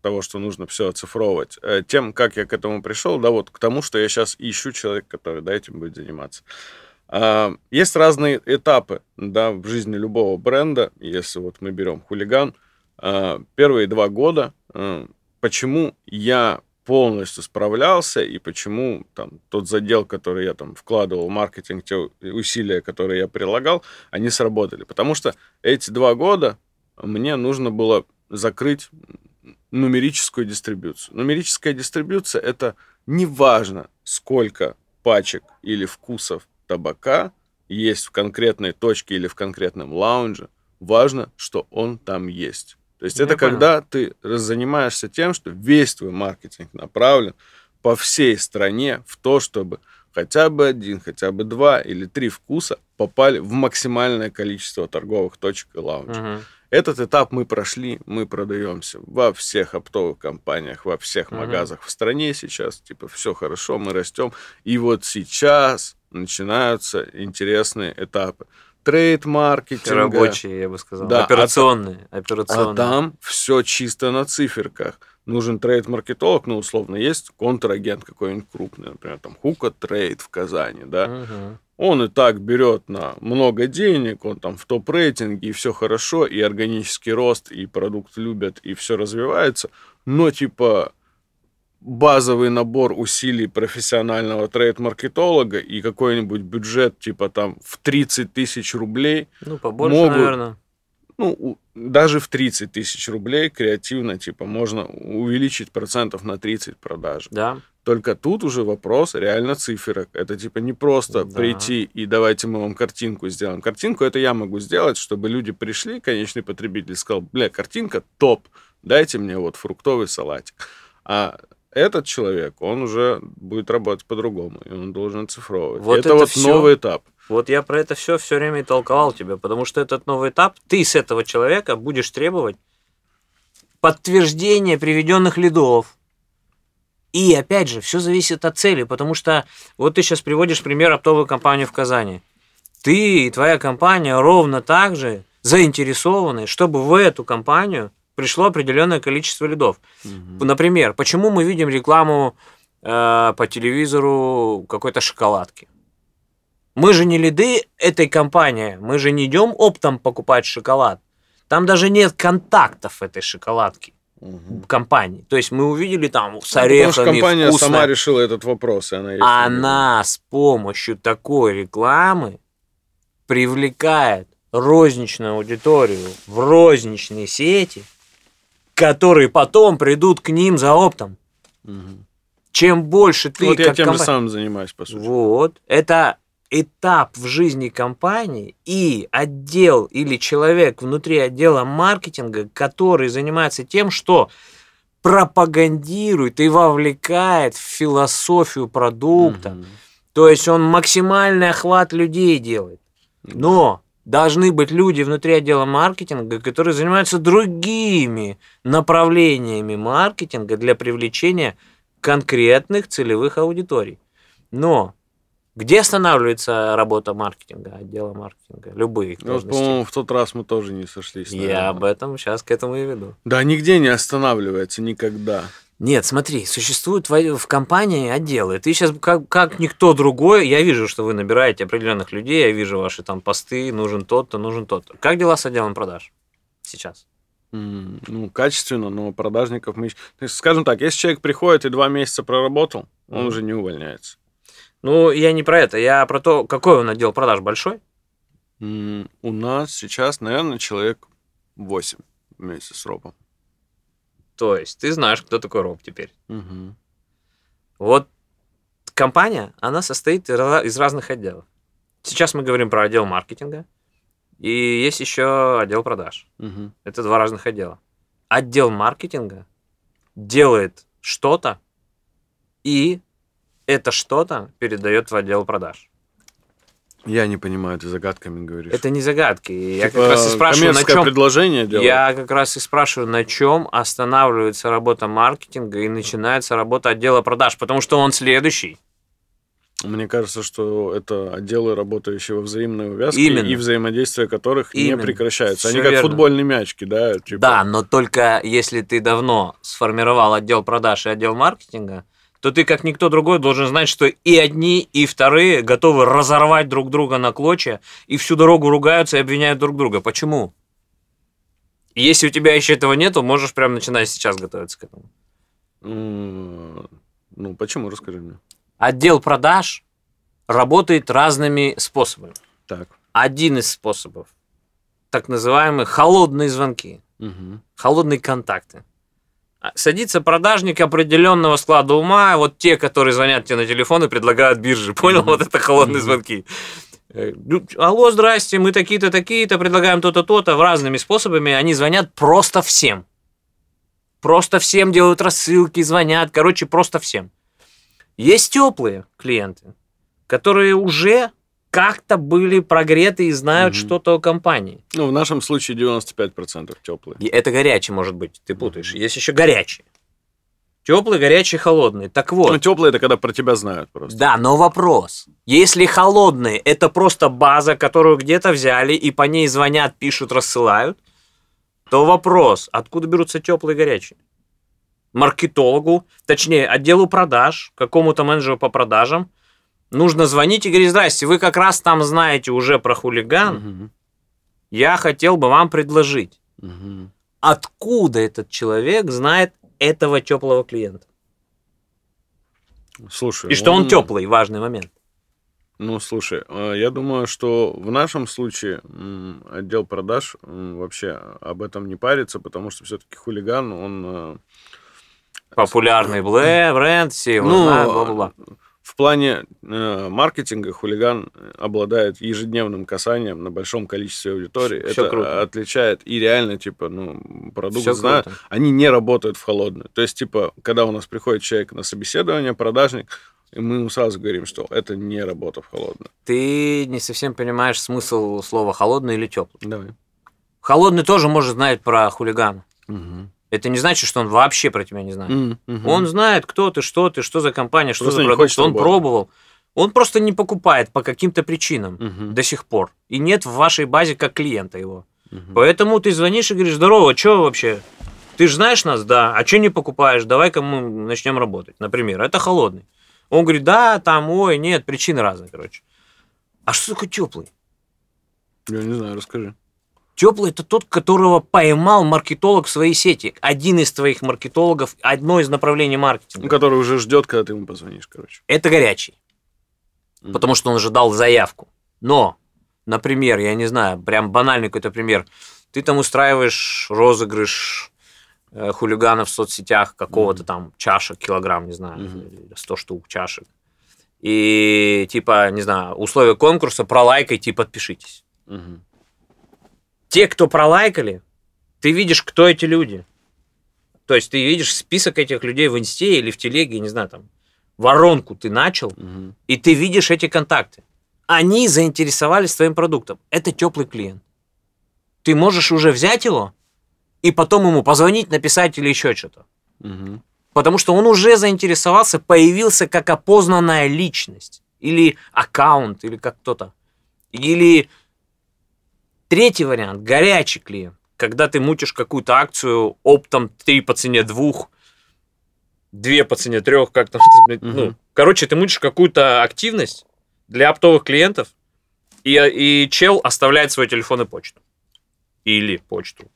Speaker 2: того, что нужно все оцифровывать. Э, Тем, как я к этому пришел, да, вот к тому, что я сейчас ищу человека, который, да, этим будет заниматься. А, Есть разные этапы, да, в жизни любого бренда, если вот мы берем хулиган. А, Первые два года, э, почему я полностью справлялся и почему там тот задел, который я там вкладывал в маркетинг, те усилия, которые я прилагал, они сработали. Потому что эти два года мне нужно было закрыть нумерическую дистрибьюцию. Нумерическая дистрибьюция это неважно, сколько пачек или вкусов табака есть в конкретной точке или в конкретном лаунже, важно, что он там есть. То есть
Speaker 1: Я
Speaker 2: это
Speaker 1: понял.
Speaker 2: когда ты занимаешься тем, что весь твой маркетинг направлен по всей стране в то, чтобы хотя бы один, хотя бы два или три вкуса попали в максимальное количество торговых точек и лаунжей.
Speaker 1: Мгм.
Speaker 2: Этот этап мы прошли, мы продаемся во всех оптовых компаниях, во всех
Speaker 1: Мгм.
Speaker 2: магазах в стране сейчас. Типа, все хорошо, мы растем. И вот сейчас начинаются интересные этапы. Трейд-маркетинга.
Speaker 1: Рабочие, я бы сказал.
Speaker 2: Да, а
Speaker 1: операционные.
Speaker 2: А
Speaker 1: операционные.
Speaker 2: там все чисто на циферках. Нужен трейд-маркетолог, ну, условно, есть контрагент какой-нибудь крупный, например, там Hookah Trade в Казани, да.
Speaker 1: Мгм.
Speaker 2: Он и так берет на много денег, он там в топ-рейтинге, и все хорошо, и органический рост, и продукт любят, и все развивается. Но, типа, базовый набор усилий профессионального трейд-маркетолога и какой-нибудь бюджет, типа, там, в 30 тысяч рублей,
Speaker 1: Ну, побольше,
Speaker 2: Могут.
Speaker 1: наверное.
Speaker 2: ну, даже в 30 тысяч рублей креативно, типа, можно увеличить процентов на 30 продажи.
Speaker 1: Да.
Speaker 2: Только тут уже вопрос реально циферок. Это типа не просто
Speaker 1: Да.
Speaker 2: прийти и давайте мы вам картинку сделаем. Картинку это я могу сделать, чтобы люди пришли, конечный потребитель сказал, бля, картинка топ, дайте мне вот фруктовый салатик. А этот человек, он уже будет работать по-другому, и он должен оцифровывать.
Speaker 1: Вот
Speaker 2: это,
Speaker 1: это
Speaker 2: вот
Speaker 1: всё.
Speaker 2: новый этап.
Speaker 1: Вот я про это все все время и толковал тебе, потому что этот новый этап, ты с этого человека будешь требовать подтверждения приведенных лидов. И опять же, все зависит от цели, потому что вот ты сейчас приводишь пример оптовую компанию в Казани. Ты и твоя компания ровно так же заинтересованы, чтобы в эту компанию пришло определенное количество лидов. Например, почему мы видим рекламу э, по телевизору какой-то шоколадки? Мы же не лиды этой компании, мы же не идем оптом покупать шоколад. Там даже нет контактов этой шоколадки Компании. То есть мы увидели там с
Speaker 2: Ну, Потому что
Speaker 1: орехами
Speaker 2: компания
Speaker 1: вкусно.
Speaker 2: сама решила этот вопрос, и она есть.
Speaker 1: Она с помощью такой рекламы привлекает розничную аудиторию в розничные сети, которые потом придут к ним за оптом.
Speaker 2: Мгм.
Speaker 1: Чем больше ты
Speaker 2: вот я тем же
Speaker 1: компания-
Speaker 2: самым занимаюсь, по сути.
Speaker 1: Вот. Это этап в жизни компании и отдел или человек внутри отдела маркетинга, который занимается тем, что пропагандирует и вовлекает в философию продукта.
Speaker 2: Мгм.
Speaker 1: То есть он максимальный охват людей делает. Но должны быть люди внутри отдела маркетинга, которые занимаются другими направлениями маркетинга для привлечения конкретных целевых аудиторий. Но где останавливается работа маркетинга, отдела маркетинга? Любые
Speaker 2: Ну, по-моему, в тот раз мы тоже не сошлись.
Speaker 1: Я
Speaker 2: наверное.
Speaker 1: об этом сейчас к этому и веду.
Speaker 2: Да, нигде не останавливается никогда.
Speaker 1: Нет, смотри, существуют в компании отделы. Ты сейчас как, как никто другой, я вижу, что вы набираете определенных людей, я вижу ваши там посты, нужен тот-то, нужен тот-то. Как дела с отделом продаж сейчас?
Speaker 2: М, Ну, качественно, но продажников мы... скажем так, если человек приходит и два месяца проработал, он
Speaker 1: Мгм.
Speaker 2: уже не увольняется.
Speaker 1: Ну, я не про это, я про то, какой он отдел продаж большой.
Speaker 2: М, У нас сейчас, наверное, человек 8 вместе с Робом.
Speaker 1: То есть ты знаешь, кто такой Роб теперь.
Speaker 2: Угу.
Speaker 1: Вот компания, она состоит из разных отделов. Сейчас мы говорим про отдел маркетинга, и есть еще отдел продаж.
Speaker 2: Угу.
Speaker 1: Это два разных отдела. Отдел маркетинга делает что-то, и это что-то передает в отдел продаж.
Speaker 2: Я не понимаю, ты загадками говоришь.
Speaker 1: Это не загадки. Я
Speaker 2: Типа,
Speaker 1: как раз и спрашиваю, на чем...
Speaker 2: предложение делать?
Speaker 1: Я как раз и спрашиваю, на чем останавливается работа маркетинга и начинается работа отдела продаж, потому что он следующий.
Speaker 2: Мне кажется, что это отделы, работающие во взаимной увязке,
Speaker 1: Именно.
Speaker 2: и взаимодействие которых
Speaker 1: Именно.
Speaker 2: не прекращается. Они
Speaker 1: Всё
Speaker 2: как
Speaker 1: верно.
Speaker 2: футбольные мячики, да? Типа,
Speaker 1: Да, но только если ты давно сформировал отдел продаж и отдел маркетинга, то ты, как никто другой, должен знать, что и одни, и вторые готовы разорвать друг друга на клочья и всю дорогу ругаются и обвиняют друг друга. Почему? Если у тебя еще этого нету, можешь прямо начинать сейчас готовиться к этому.
Speaker 2: Ну, почему? Расскажи мне.
Speaker 1: Отдел продаж работает разными способами.
Speaker 2: Так.
Speaker 1: Один из способов так называемые холодные звонки,
Speaker 2: Мгм.
Speaker 1: холодные контакты. Садится продажник определенного склада ума, вот те, которые звонят тебе на телефон и предлагают биржи. Понял?
Speaker 2: Мгм.
Speaker 1: Вот это холодные
Speaker 2: Мгм.
Speaker 1: звонки. Э, ну, Алло, здрасте, мы такие-то, такие-то, предлагаем то-то, то-то. В разными способами они звонят просто всем. Просто всем делают рассылки, звонят, короче, просто всем. Есть теплые клиенты, которые уже как-то были прогреты и знают
Speaker 2: Мгм.
Speaker 1: что-то о компании.
Speaker 2: Ну, в нашем случае 95% теплые.
Speaker 1: И это горячий, может быть, ты путаешь. Есть еще горячий. Теплый, горячий, холодный. Так вот,
Speaker 2: Ну, теплые это когда про тебя знают просто.
Speaker 1: да, но вопрос. Если холодные, это просто база, которую где-то взяли и по ней звонят, пишут, рассылают, то вопрос, откуда берутся теплые и горячие? Маркетологу, точнее, отделу продаж, какому-то менеджеру по продажам, нужно звонить и говорить, здрасте, вы как раз там знаете уже про хулиган,
Speaker 2: Мгм.
Speaker 1: я хотел бы вам предложить.
Speaker 2: Мгм.
Speaker 1: Откуда этот человек знает этого теплого клиента?
Speaker 2: Слушай.
Speaker 1: И что он теплый, важный момент.
Speaker 2: Ну, слушай, э, я думаю, что в нашем случае отдел продаж вообще об этом не парится, потому что все-таки хулиган, он э,
Speaker 1: Популярный бренд, все его
Speaker 2: Ну,
Speaker 1: знают, бла-бла-бла.
Speaker 2: В плане э, маркетинга хулиган обладает ежедневным касанием на большом количестве аудитории.
Speaker 1: Всё
Speaker 2: Это
Speaker 1: круто.
Speaker 2: отличает и реально, типа, ну, продукт
Speaker 1: Всё
Speaker 2: знают.
Speaker 1: круто.
Speaker 2: Они не работают в холодную. То есть, типа, когда у нас приходит человек на собеседование, продажник, и мы ему сразу говорим, что это не работа в холодную.
Speaker 1: Ты не совсем понимаешь смысл слова холодный или теплый.
Speaker 2: Давай.
Speaker 1: Холодный тоже может знать про хулигана.
Speaker 2: Мгм.
Speaker 1: Это не значит, что он вообще про тебя не знает.
Speaker 2: Мгм.
Speaker 1: Он знает, кто ты, что ты, что за компания, что
Speaker 2: Просто
Speaker 1: за продукт.
Speaker 2: хочет
Speaker 1: Он
Speaker 2: работать.
Speaker 1: пробовал. Он просто не покупает по каким-то причинам
Speaker 2: Мгм,
Speaker 1: до сих пор. И нет в вашей базе как клиента его.
Speaker 2: мгм.
Speaker 1: Поэтому ты звонишь и говоришь, здорово, что вообще? Ты же знаешь нас, да, а что не покупаешь? Давай-ка мы начнем работать, например. Это холодный. Он говорит, да, там, ой, нет, причины разные, короче. А что такое теплый?
Speaker 2: Я не знаю, расскажи.
Speaker 1: Теплый это тот, которого поймал маркетолог в своей сети. Один из твоих маркетологов, одно из направлений
Speaker 2: Ну,
Speaker 1: маркетинга.
Speaker 2: который уже ждет, когда ты ему позвонишь, короче.
Speaker 1: Это горячий.
Speaker 2: Мгм.
Speaker 1: Потому что он ожидал заявку. Но, например, я не знаю, прям банальный какой-то пример. Ты там устраиваешь розыгрыш э, хулиганов в соцсетях какого-то там чашек, килограмм, не знаю, или 100 штук чашек. И типа, не знаю, условия конкурса, пролайкайте и подпишитесь.
Speaker 2: Мгм.
Speaker 1: Те, кто пролайкали, ты видишь, кто эти люди. То есть ты видишь список этих людей в инсте или в телеге, не знаю, там, воронку ты начал,
Speaker 2: Мгм.
Speaker 1: и ты видишь эти контакты. Они заинтересовались твоим продуктом. Это теплый клиент. Ты можешь уже взять его и потом ему позвонить, написать или еще что-то.
Speaker 2: Мгм.
Speaker 1: Потому что он уже заинтересовался, появился как опознанная личность. Или аккаунт, или как кто-то. Или третий вариант, горячий клиент. Когда ты мутишь какую-то акцию оптом 3 по цене двух, 2 по цене трех, как там, <laughs> блядь, ну,
Speaker 2: Мгм.
Speaker 1: короче, ты мутишь какую-то активность для оптовых клиентов, и, и чел оставляет свой телефон и почту. Или почту.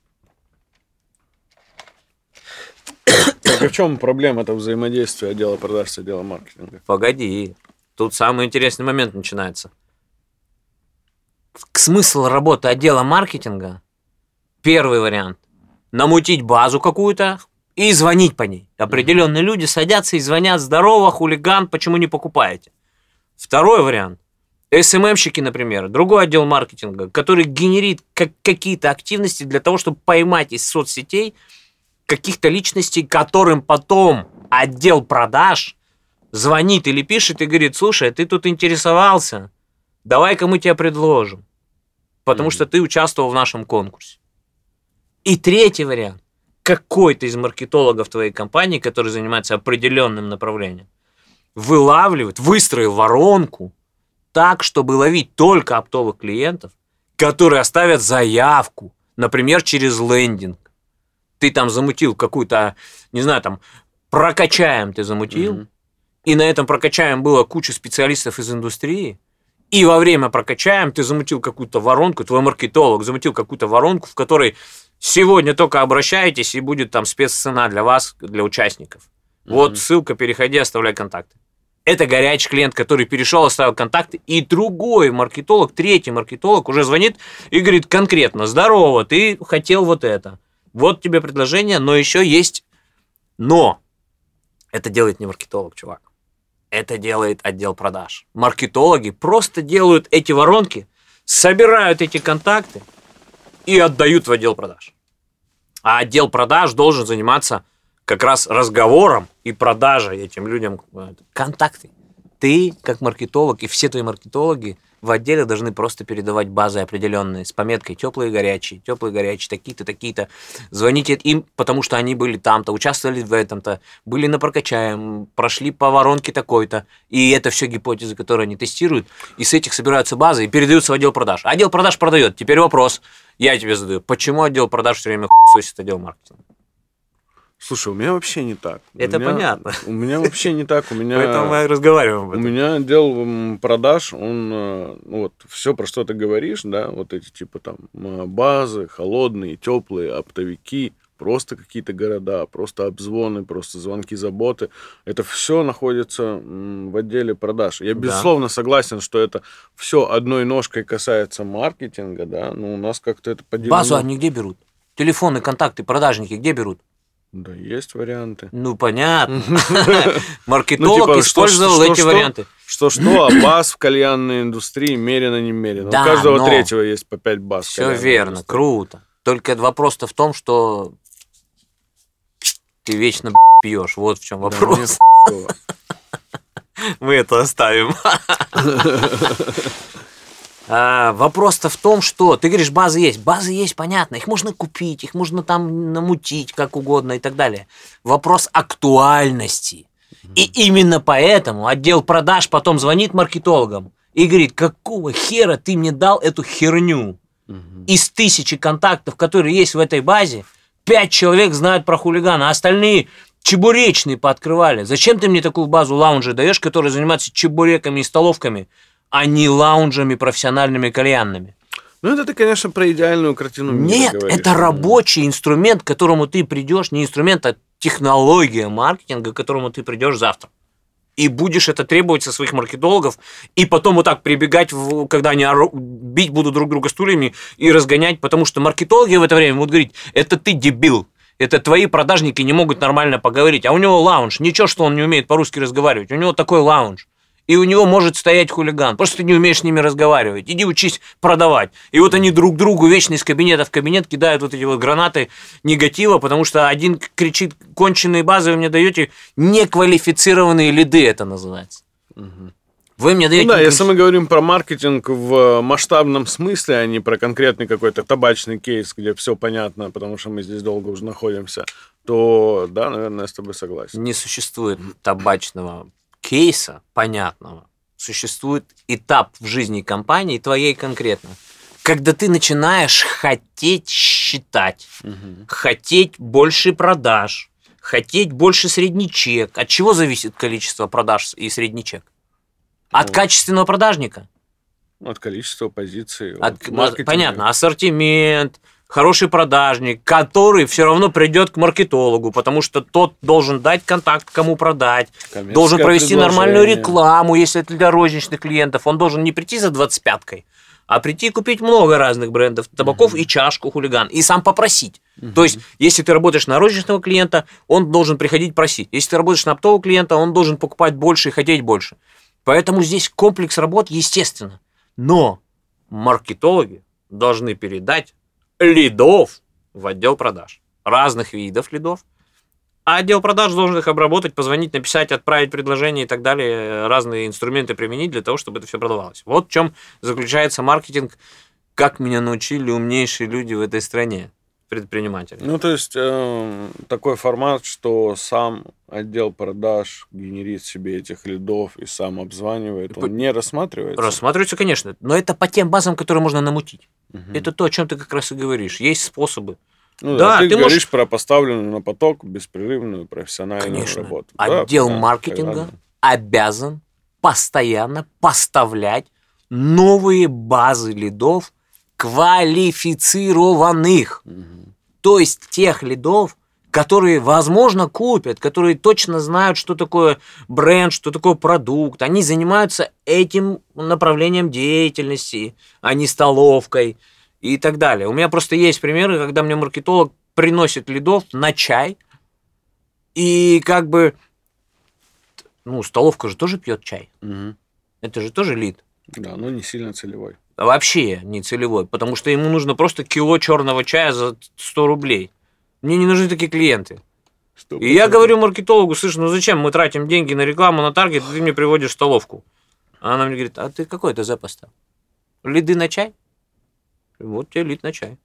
Speaker 2: Так и в чем проблема это взаимодействия отдела продаж с отдела маркетинга?
Speaker 1: Погоди, тут самый интересный момент начинается. Смысл работы отдела маркетинга Первый вариант. Намутить базу какую-то и звонить по ней. Определенные люди садятся и звонят, здорово, хулиган, почему не покупаете? Второй вариант. СММщики, например, другой отдел маркетинга, который генерит как какие-то активности для того, чтобы поймать из соцсетей каких-то личностей, которым потом отдел продаж звонит или пишет и говорит, слушай, ты тут интересовался, давай-ка мы тебя предложим, потому что ты участвовал в нашем конкурсе. И третий вариант. Какой-то из маркетологов твоей компании, который занимается определенным направлением, вылавливает, выстроил воронку так, чтобы ловить только оптовых клиентов, которые оставят заявку, например, через лендинг. Ты там замутил какую-то, не знаю, там, прокачаем ты замутил, mm-hmm. и на этом прокачаем было куча специалистов из индустрии, и во время прокачаем ты замутил какую-то воронку, твой маркетолог замутил какую-то воронку, в которой сегодня только обращаетесь, и будет там спеццена для вас, для участников. Mm-hmm. Вот ссылка, переходи, оставляй контакты. Это горячий клиент, который перешел, оставил контакты, и другой маркетолог, третий маркетолог уже звонит и говорит конкретно, здорово, ты хотел вот это. Вот тебе предложение, но еще есть но. Это делает не маркетолог, чувак. Это делает отдел продаж. Маркетологи просто делают эти воронки, собирают эти контакты и отдают в отдел продаж. А отдел продаж должен заниматься как раз разговором и продажей этим людям контакты. Ты, как маркетолог, и все твои маркетологи в отделе должны просто передавать базы определенные с пометкой теплые горячие, теплые горячие, такие-то, такие-то. Звоните им, потому что они были там-то, участвовали в этом-то, были на прокачаем, прошли по воронке такой-то. И это все гипотезы, которые они тестируют. И с этих собираются базы и передаются в отдел продаж. Отдел продаж продает. Теперь вопрос, я тебе задаю. Почему отдел продаж все время хуй отдел маркетинга?
Speaker 2: Слушай, у меня вообще не так.
Speaker 1: Это
Speaker 2: у меня,
Speaker 1: понятно.
Speaker 2: У меня вообще не так. У меня,
Speaker 1: Поэтому мы разговариваем об этом.
Speaker 2: У меня отдел продаж, он, э, ну, вот, все, про что ты говоришь, да, вот эти типа там базы, холодные, теплые, оптовики, просто какие-то города, просто обзвоны, просто звонки заботы. Это все находится в отделе продаж. Я, безусловно, да. согласен, что это все одной ножкой касается маркетинга, да, но у нас как-то это
Speaker 1: поделено. Базу они где берут? Телефоны, контакты, продажники где берут?
Speaker 2: Да, есть варианты.
Speaker 1: Ну, понятно. <laughs> Маркетолог ну, типа, использовал эти варианты.
Speaker 2: Что-что, а баз в кальянной индустрии мерено-немерено. У каждого третьего есть по 5 баз.
Speaker 1: Все верно, круто. Только вопрос в том, что ты вечно пьешь. Вот в чем вопрос. <laughs> Мы это оставим. <laughs> А, вопрос-то в том, что ты говоришь, базы есть. Базы есть, понятно. Их можно купить, их можно там намутить как угодно и так далее. Вопрос актуальности. И именно поэтому отдел продаж потом звонит маркетологам и говорит, какого хера ты мне дал эту херню? Из тысячи контактов, которые есть в этой базе, пять человек знают про хулигана, а остальные чебуречные пооткрывали. Зачем ты мне такую базу лаунжа даешь, которая занимается чебуреками и столовками? А не лаунжами профессиональными кальянными.
Speaker 2: Ну, это ты, конечно, про идеальную картину
Speaker 1: мира Нет, говоришь. это рабочий инструмент, к которому ты придешь, не инструмент, а технология маркетинга, к которому ты придешь завтра. И будешь это требовать со своих маркетологов, и потом вот так прибегать, когда они бить будут друг друга стульями и разгонять, потому что маркетологи в это время будут говорить, это ты дебил, это твои продажники не могут нормально поговорить, а у него лаунж, ничего, что он не умеет по-русски разговаривать, у него такой лаунж и у него может стоять хулиган. Просто ты не умеешь с ними разговаривать. Иди учись продавать. И вот они друг другу вечно из кабинета в кабинет кидают вот эти вот гранаты негатива, потому что один кричит, конченые базы вы мне даете, неквалифицированные лиды это называется. Вы мне даете...
Speaker 2: Ну, да, если мы говорим про маркетинг в масштабном смысле, а не про конкретный какой-то табачный кейс, где все понятно, потому что мы здесь долго уже находимся, то да, наверное, я с тобой согласен.
Speaker 1: Не существует табачного кейса понятного существует этап в жизни компании, твоей конкретно, когда ты начинаешь хотеть считать, угу. хотеть больше продаж, хотеть больше средний чек. От чего зависит количество продаж и средний чек? От ну, качественного продажника.
Speaker 2: От количества позиций.
Speaker 1: От, от понятно, ассортимент, хороший продажник, который все равно придет к маркетологу, потому что тот должен дать контакт, кому продать, должен провести нормальную рекламу, если это для розничных клиентов. Он должен не прийти за 25-кой, а прийти и купить много разных брендов табаков и чашку хулиган, и сам попросить. То есть, если ты работаешь на розничного клиента, он должен приходить просить. Если ты работаешь на оптового клиента, он должен покупать больше и хотеть больше. Поэтому здесь комплекс работ, естественно. Но маркетологи должны передать лидов в отдел продаж. Разных видов лидов. А отдел продаж должен их обработать, позвонить, написать, отправить предложение и так далее, разные инструменты применить для того, чтобы это все продавалось. Вот в чем заключается маркетинг, как меня научили умнейшие люди в этой стране, предприниматели.
Speaker 2: Ну, то есть, э, такой формат, что сам отдел продаж генерит себе этих лидов и сам обзванивает, он не рассматривается?
Speaker 1: Рассматривается, конечно, но это по тем базам, которые можно намутить. Это то, о чем ты как раз и говоришь. Есть способы.
Speaker 2: Ну,
Speaker 1: Да,
Speaker 2: да, ты,
Speaker 1: ты
Speaker 2: говоришь
Speaker 1: можешь-
Speaker 2: про поставленную на поток беспрерывную профессиональную
Speaker 1: Конечно.
Speaker 2: работу. Да,
Speaker 1: Отдел
Speaker 2: да,
Speaker 1: маркетинга
Speaker 2: согласен.
Speaker 1: обязан постоянно поставлять новые базы лидов квалифицированных. То есть тех лидов, которые, возможно, купят, которые точно знают, что такое бренд, что такое продукт. Они занимаются этим направлением деятельности, а не столовкой и так далее. У меня просто есть примеры, когда мне маркетолог приносит лидов на чай, и как бы, ну, столовка же тоже пьет чай.
Speaker 2: Мгм.
Speaker 1: Это же тоже лид.
Speaker 2: Да, но не сильно целевой.
Speaker 1: Вообще не целевой, потому что ему нужно просто кило черного чая за 100 рублей. Мне не нужны такие клиенты. И я говорю маркетологу, слышь, ну зачем мы тратим деньги на рекламу, на таргет, ты мне приводишь столовку. А она мне говорит, а ты какой это ЗП поставил? Лиды на чай? Вот тебе лид на чай.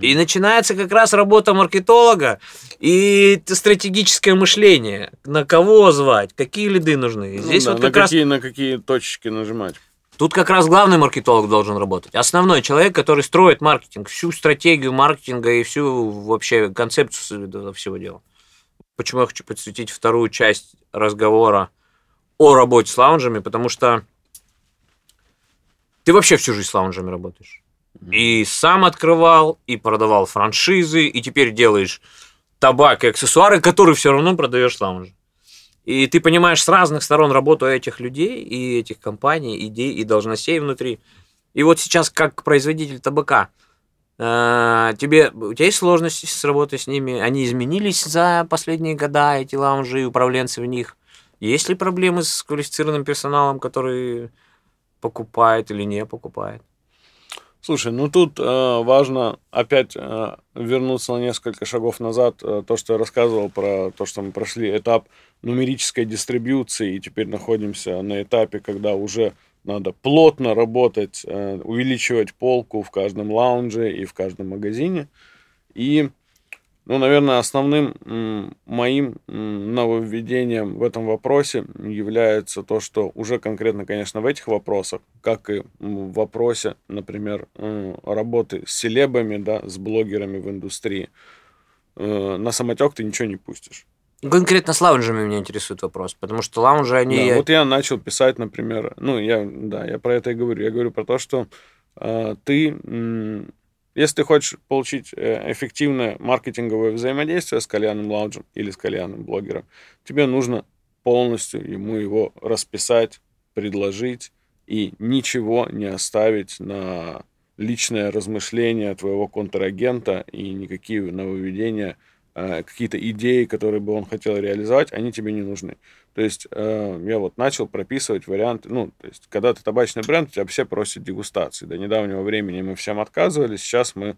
Speaker 1: И начинается как раз работа маркетолога и стратегическое мышление. На кого звать, какие лиды нужны. И
Speaker 2: Ну
Speaker 1: Здесь
Speaker 2: да,
Speaker 1: вот
Speaker 2: на,
Speaker 1: как раз
Speaker 2: какие, на какие точечки нажимать.
Speaker 1: Тут как раз главный маркетолог должен работать. Основной человек, который строит маркетинг, всю стратегию маркетинга и всю вообще концепцию всего дела. Почему я хочу подсветить вторую часть разговора о работе с лаунжами, потому что ты вообще всю жизнь с лаунжами работаешь. И сам открывал, и продавал франшизы, и теперь делаешь табак и аксессуары, которые все равно продаешь лаунжи. И ты понимаешь с разных сторон работу этих людей и этих компаний, идей и должностей внутри. И вот сейчас как производитель табака, э, тебе, у тебя есть сложности с работой с ними? Они изменились за последние года, эти лаунжи и управленцы в них? Есть ли проблемы с квалифицированным персоналом, который покупает или не покупает?
Speaker 2: Слушай, ну тут э, важно опять э, вернуться на несколько шагов назад. Э, то, что я рассказывал про то, что мы прошли этап нумерической дистрибьюции, и теперь находимся на этапе, когда уже надо плотно работать, э, увеличивать полку в каждом лаунже и в каждом магазине. И, ну, наверное, основным моим нововведением в этом вопросе является то, что уже конкретно, конечно, в этих вопросах, как и в вопросе, например, м, работы с селебами, да, с блогерами в индустрии, э, на самотек ты ничего не пустишь.
Speaker 1: Конкретно с лаунжами меня интересует вопрос, потому что лаунжи, они...
Speaker 2: Да, вот я начал писать, например, ну, я, да, я про это и говорю. Я говорю про то, что э, ты, если ты хочешь получить э, эффективное маркетинговое взаимодействие с кальянным лаунжем или с кальянным блогером, тебе нужно полностью ему его расписать, предложить и ничего не оставить на личное размышление твоего контрагента и никакие нововведения, какие-то идеи, которые бы он хотел реализовать, они тебе не нужны. То есть э, я вот начал прописывать варианты, ну, то есть когда ты табачный бренд, тебя все просят дегустации. До недавнего времени мы всем отказывали, сейчас мы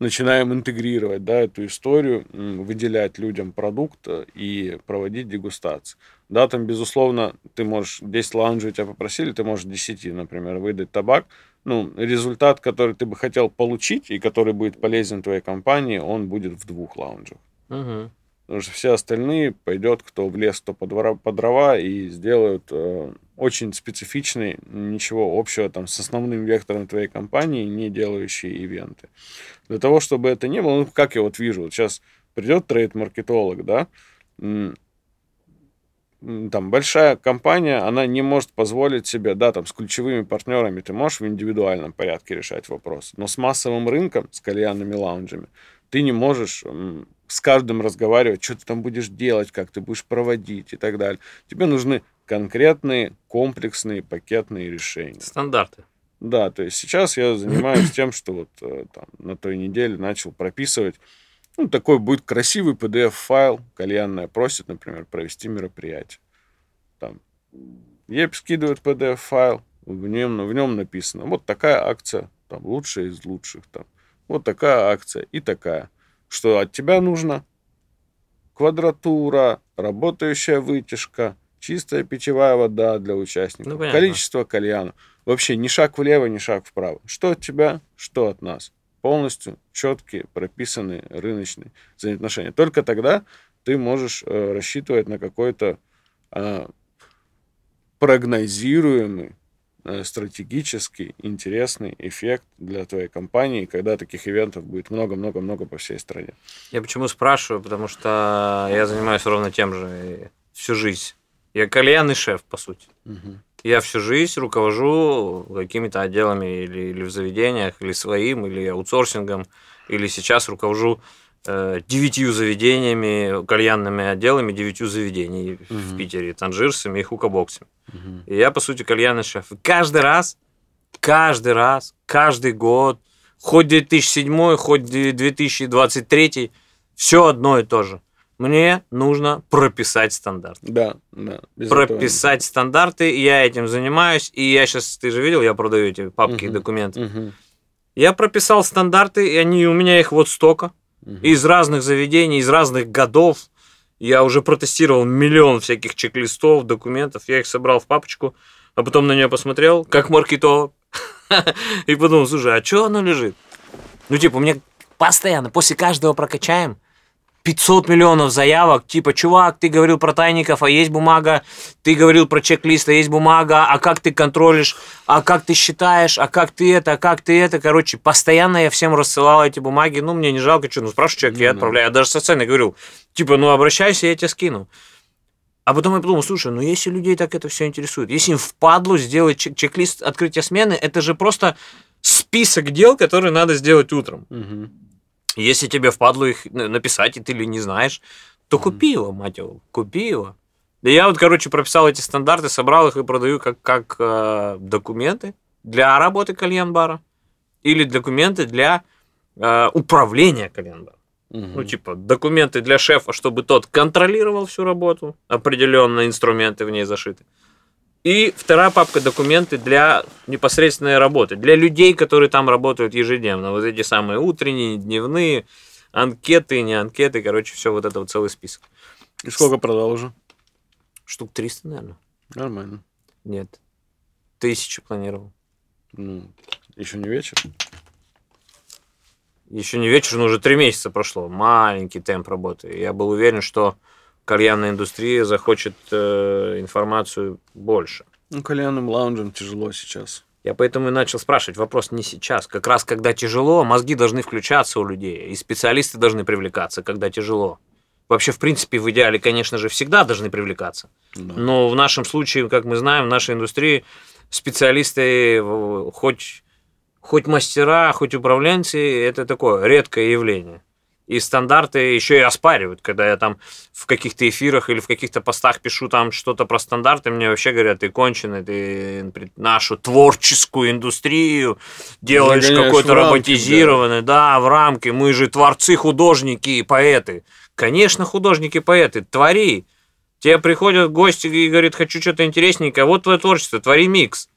Speaker 2: начинаем интегрировать да, эту историю, выделять людям продукт э, и проводить дегустации. Да, там, безусловно, ты можешь, 10 лаунжей тебя попросили, ты можешь 10, например, выдать табак. Ну, результат, который ты бы хотел получить и который будет полезен твоей компании, он будет в двух лаунжах.
Speaker 1: Мгм.
Speaker 2: Потому что все остальные пойдет кто в лес, кто по, двора- по дрова и сделают э, очень специфичный, ничего общего там с основным вектором твоей компании, не делающие ивенты. Для того, чтобы это не было, ну, как я вот вижу, вот сейчас придет трейд-маркетолог, да, там большая компания, она не может позволить себе, да, там с ключевыми партнерами ты можешь в индивидуальном порядке решать вопрос, но с массовым рынком, с кальянными лаунжами, ты не можешь с каждым разговаривать, что ты там будешь делать, как ты будешь проводить и так далее. Тебе нужны конкретные, комплексные, пакетные решения.
Speaker 1: Стандарты.
Speaker 2: Да, то есть сейчас я занимаюсь <coughs> тем, что вот э, там на той неделе начал прописывать. Ну, такой будет красивый PDF-файл. Кальянная просит, например, провести мероприятие. Там ей скидывает PDF-файл, в нем, в нем написано, вот такая акция, там, лучшая из лучших, там, вот такая акция и такая. Что от тебя нужно? Квадратура, работающая вытяжка, чистая питьевая вода для участников,
Speaker 1: Ну, понятно.
Speaker 2: количество кальяна. Вообще ни шаг влево, ни шаг вправо. Что от тебя, что от нас. Полностью четкие, прописанные рыночные взаимоотношения. Только тогда ты можешь э, рассчитывать на какой-то э, прогнозируемый, э, стратегический, интересный эффект для твоей компании, когда таких ивентов будет много-много-много по всей стране.
Speaker 1: Я почему спрашиваю? Потому что я занимаюсь ровно тем же всю жизнь. Я кальянный шеф, по сути. Я всю жизнь руковожу какими-то отделами или, или в заведениях, или своим, или аутсорсингом, или сейчас руковожу э, девятью заведениями, кальянными отделами девятью заведений в
Speaker 2: Мгм.
Speaker 1: Питере, танжирсами и хукабоксами. И я, по сути, кальянный шеф. И каждый раз, каждый раз, каждый год, хоть 2007, хоть 2023, все одно и то же. Мне нужно прописать стандарт.
Speaker 2: Да, да. без этого
Speaker 1: Прописать стандарты, я этим занимаюсь. И я сейчас, ты же видел, я продаю эти папки
Speaker 2: Мгм.
Speaker 1: документы.
Speaker 2: Мгм.
Speaker 1: Я прописал стандарты, и они у меня их вот столько.
Speaker 2: Мгм.
Speaker 1: Из разных заведений, из разных годов. Я уже протестировал миллион всяких чек-листов, документов. Я их собрал в папочку, а потом на нее посмотрел, как маркетолог. <laughs> И подумал, слушай, а что оно лежит? Ну, типа, меня постоянно, после каждого прокачаем, 500 миллионов заявок, типа, чувак, ты говорил про тайников, а есть бумага, ты говорил про чек-лист, а есть бумага, а как ты контролишь, а как ты считаешь, а как ты это, а как ты это, короче, постоянно я всем рассылал эти бумаги, ну, мне не жалко, что, ну, спрашиваю человек,
Speaker 2: Ну
Speaker 1: я
Speaker 2: да.
Speaker 1: отправляю, я даже социально говорил, типа, ну, обращайся, я тебе скину. А потом я подумал, слушай, ну если людей так это все интересует, если им впадлу сделать чек- чек-лист открытия смены, это же просто список дел, которые надо сделать утром.
Speaker 2: Мгм.
Speaker 1: Если тебе впадло их написать, и ты ли не знаешь, то купи его, мать его, купи его. Да я вот, короче, прописал эти стандарты, собрал их и продаю как, как э, документы для работы кальян-бара или документы для э, управления кальян-баром.
Speaker 2: Мгм.
Speaker 1: Ну, типа, документы для шефа, чтобы тот контролировал всю работу, определенные инструменты в ней зашиты. И вторая папка документы для непосредственной работы, для людей, которые там работают ежедневно. Вот эти самые утренние, дневные, анкеты, не анкеты, короче, все вот это вот целый список.
Speaker 2: И сколько продал уже?
Speaker 1: Штук 300, наверное.
Speaker 2: Нормально.
Speaker 1: Нет. Тысячу планировал.
Speaker 2: Ну, еще не вечер.
Speaker 1: Еще не вечер, но уже три месяца прошло. Маленький темп работы. Я был уверен, что кальянная индустрия захочет э, информацию больше.
Speaker 2: Ну, кальянным лаунжем тяжело сейчас.
Speaker 1: Я поэтому и начал спрашивать вопрос не сейчас. Как раз когда тяжело, мозги должны включаться у людей, и специалисты должны привлекаться, когда тяжело. Вообще, в принципе, в идеале, конечно же, всегда должны привлекаться.
Speaker 2: Да.
Speaker 1: Но в нашем случае, как мы знаем, в нашей индустрии специалисты, хоть, хоть мастера, хоть управленцы, это такое редкое явление. И стандарты еще и оспаривают, когда я там в каких-то эфирах или в каких-то постах пишу там что-то про стандарты, мне вообще говорят, ты конченый, ты нашу творческую индустрию делаешь какой-то
Speaker 2: рамки,
Speaker 1: роботизированный, да. в рамки, мы же творцы, художники и поэты. Конечно, художники и поэты, твори. Тебе приходят гости и говорят, хочу что-то интересненькое, вот твое творчество, твори микс.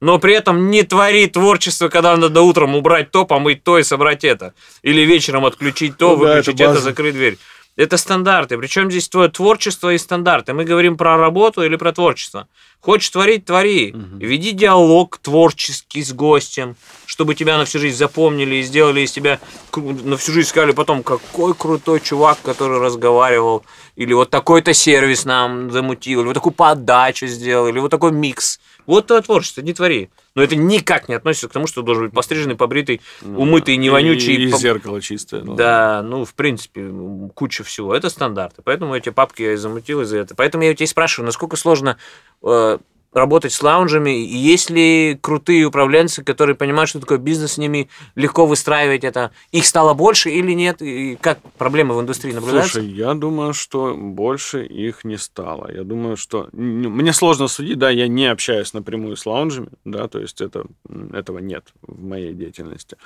Speaker 1: Но при этом не твори творчество, когда надо утром убрать то, помыть то и собрать это. Или вечером отключить то,
Speaker 2: Ну да,
Speaker 1: выключить
Speaker 2: это
Speaker 1: это,
Speaker 2: база.
Speaker 1: закрыть дверь. Это стандарты. Причем здесь твое творчество и стандарты. Мы говорим про работу или про творчество. Хочешь творить, твори.
Speaker 2: Мгм.
Speaker 1: Веди диалог творческий с гостем, чтобы тебя на всю жизнь запомнили и сделали из тебя на всю жизнь сказали потом, какой крутой чувак, который разговаривал, или вот такой-то сервис нам замутил, или вот такую подачу сделал, или вот такой микс. Вот твое творчество, не твори. Но это никак не относится к тому, что должен быть постриженный, побритый,
Speaker 2: Ну,
Speaker 1: умытый, не вонючий.
Speaker 2: И, и
Speaker 1: по-
Speaker 2: зеркало чистое. ну.
Speaker 1: да, ну, в принципе, куча всего. Это стандарты. Поэтому эти папки я и замутил из-за этого. Поэтому я у тебя и спрашиваю, насколько сложно э, работать с лаунжами? Есть ли крутые управленцы, которые понимают, что такое бизнес, с ними легко выстраивать это? Их стало больше или нет? И как проблемы в индустрии наблюдаются?
Speaker 2: Слушай, я думаю, что больше их не стало. Я думаю, что... Мне сложно судить, да, я не общаюсь напрямую с лаунжами, да, то есть это, этого нет в моей деятельности.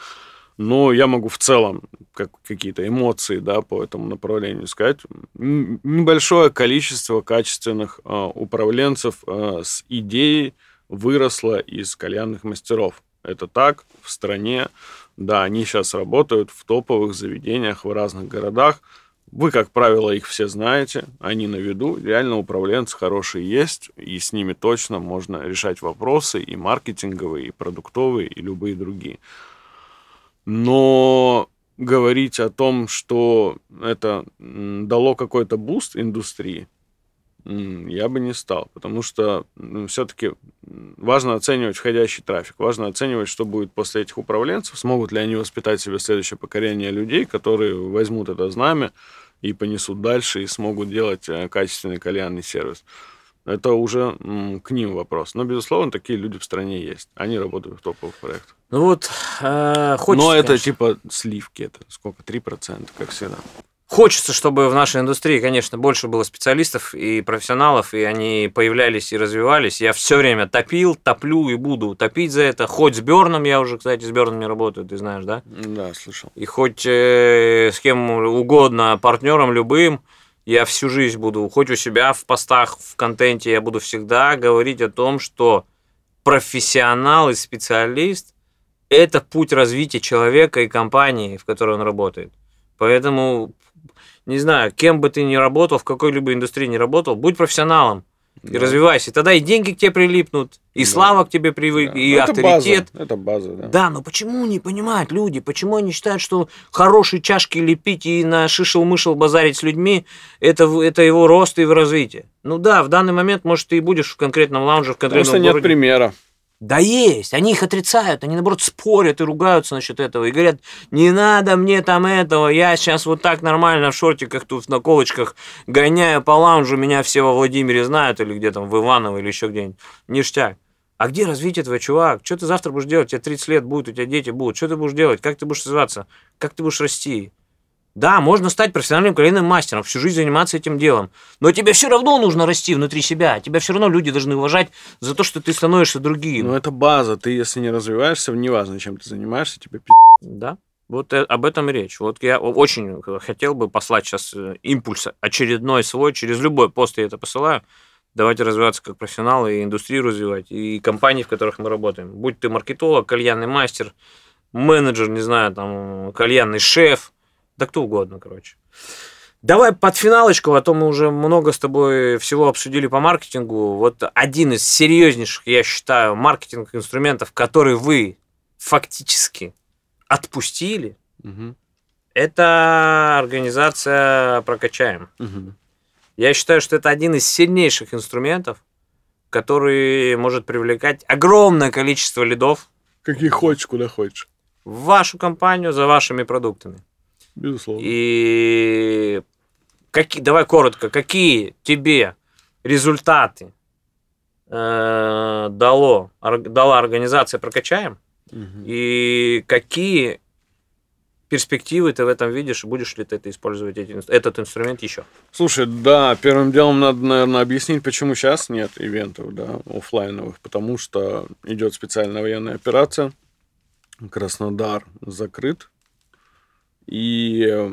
Speaker 2: Но я могу в целом как, какие-то эмоции, да, по этому направлению сказать. Небольшое количество качественных а, управленцев а, с идеей выросло из кальянных мастеров. Это так в стране. Да, они сейчас работают в топовых заведениях в разных городах. Вы, как правило, их все знаете, они на виду. Реально управленцы хорошие есть, и с ними точно можно решать вопросы и маркетинговые, и продуктовые, и любые другие. Но говорить о том, что это дало какой-то буст индустрии, я бы не стал, потому что все-таки важно оценивать входящий трафик, важно оценивать, что будет после этих управленцев, смогут ли они воспитать себе следующее поколение людей, которые возьмут это знамя и понесут дальше и смогут делать э, качественный кальянный сервис. Это уже к ним вопрос. Но, безусловно, такие люди в стране есть. Они работают в топовых проектах.
Speaker 1: Ну вот, э, хочется,
Speaker 2: Но это
Speaker 1: конечно.
Speaker 2: типа сливки, это сколько? 3%, как всегда.
Speaker 1: Хочется, чтобы в нашей индустрии, конечно, больше было специалистов и профессионалов, и они появлялись и развивались. Я все время топил, топлю и буду топить за это. Хоть с Берном, я уже, кстати, с Бернами работаю, ты знаешь, да?
Speaker 2: Да, слышал.
Speaker 1: И хоть э, с кем угодно, партнером любым, я всю жизнь буду, хоть у себя в постах, в контенте, я буду всегда говорить о том, что профессионал и специалист – это путь развития человека и компании, в которой он работает. Поэтому, не знаю, кем бы ты ни работал, в какой-либо индустрии ни работал, будь профессионалом и
Speaker 2: Да.
Speaker 1: развивайся. Тогда и деньги к тебе прилипнут, и
Speaker 2: Да.
Speaker 1: слава к тебе привык,
Speaker 2: Да.
Speaker 1: и
Speaker 2: Ну, это
Speaker 1: авторитет.
Speaker 2: База, это база, да.
Speaker 1: Да, но почему не понимают люди? Почему они считают, что хорошие чашки лепить и на шишел-мышел базарить с людьми это, в- это его рост и его развитие? Ну да, в данный момент, может, ты и будешь в конкретном лаунже, в конкретном
Speaker 2: нет
Speaker 1: городе.
Speaker 2: примера.
Speaker 1: Да есть, они их отрицают, они наоборот спорят и ругаются насчет этого и говорят, не надо мне там этого, я сейчас вот так нормально в шортиках тут на колочках гоняю по лаунжу, меня все во Владимире знают или где там в Иваново или еще где-нибудь, ништяк. А где развитие твой, чувак? Что ты завтра будешь делать? У тебя 30 лет будет, у тебя дети будут. Что ты будешь делать? Как ты будешь развиваться? Как ты будешь расти? Да, можно стать профессиональным кальянным мастером, всю жизнь заниматься этим делом. Но тебе все равно нужно расти внутри себя. Тебя все равно люди должны уважать за то, что ты становишься другим.
Speaker 2: Ну, это база. Ты, если не развиваешься, неважно, чем ты занимаешься, тебе пи***.
Speaker 1: Да, вот э- об этом и речь. Вот я очень хотел бы послать сейчас э, импульс очередной свой, через любой пост я это посылаю. Давайте развиваться как профессионалы и индустрию развивать, и компании, в которых мы работаем. Будь ты маркетолог, кальянный мастер, менеджер, не знаю, там, кальянный шеф, да кто угодно, короче. Давай под финалочку, а то мы уже много с тобой всего обсудили по маркетингу. Вот один из серьезнейших, я считаю, маркетинговых инструментов, который вы фактически отпустили,
Speaker 2: Мгм.
Speaker 1: это организация «Прокачаем».
Speaker 2: Мгм.
Speaker 1: Я считаю, что это один из сильнейших инструментов, который может привлекать огромное количество лидов
Speaker 2: Какие хочешь, куда хочешь.
Speaker 1: в вашу компанию за вашими продуктами.
Speaker 2: Безусловно.
Speaker 1: И какие, давай коротко, какие тебе результаты э, дало, дала организация «Прокачаем»,
Speaker 2: Мгм.
Speaker 1: и какие перспективы ты в этом видишь, и будешь ли ты это использовать эти этот инструмент еще?
Speaker 2: Слушай, да, первым делом надо, наверное, объяснить, почему сейчас нет ивентов, да, оффлайновых, потому что идет специальная военная операция, Краснодар закрыт, и э,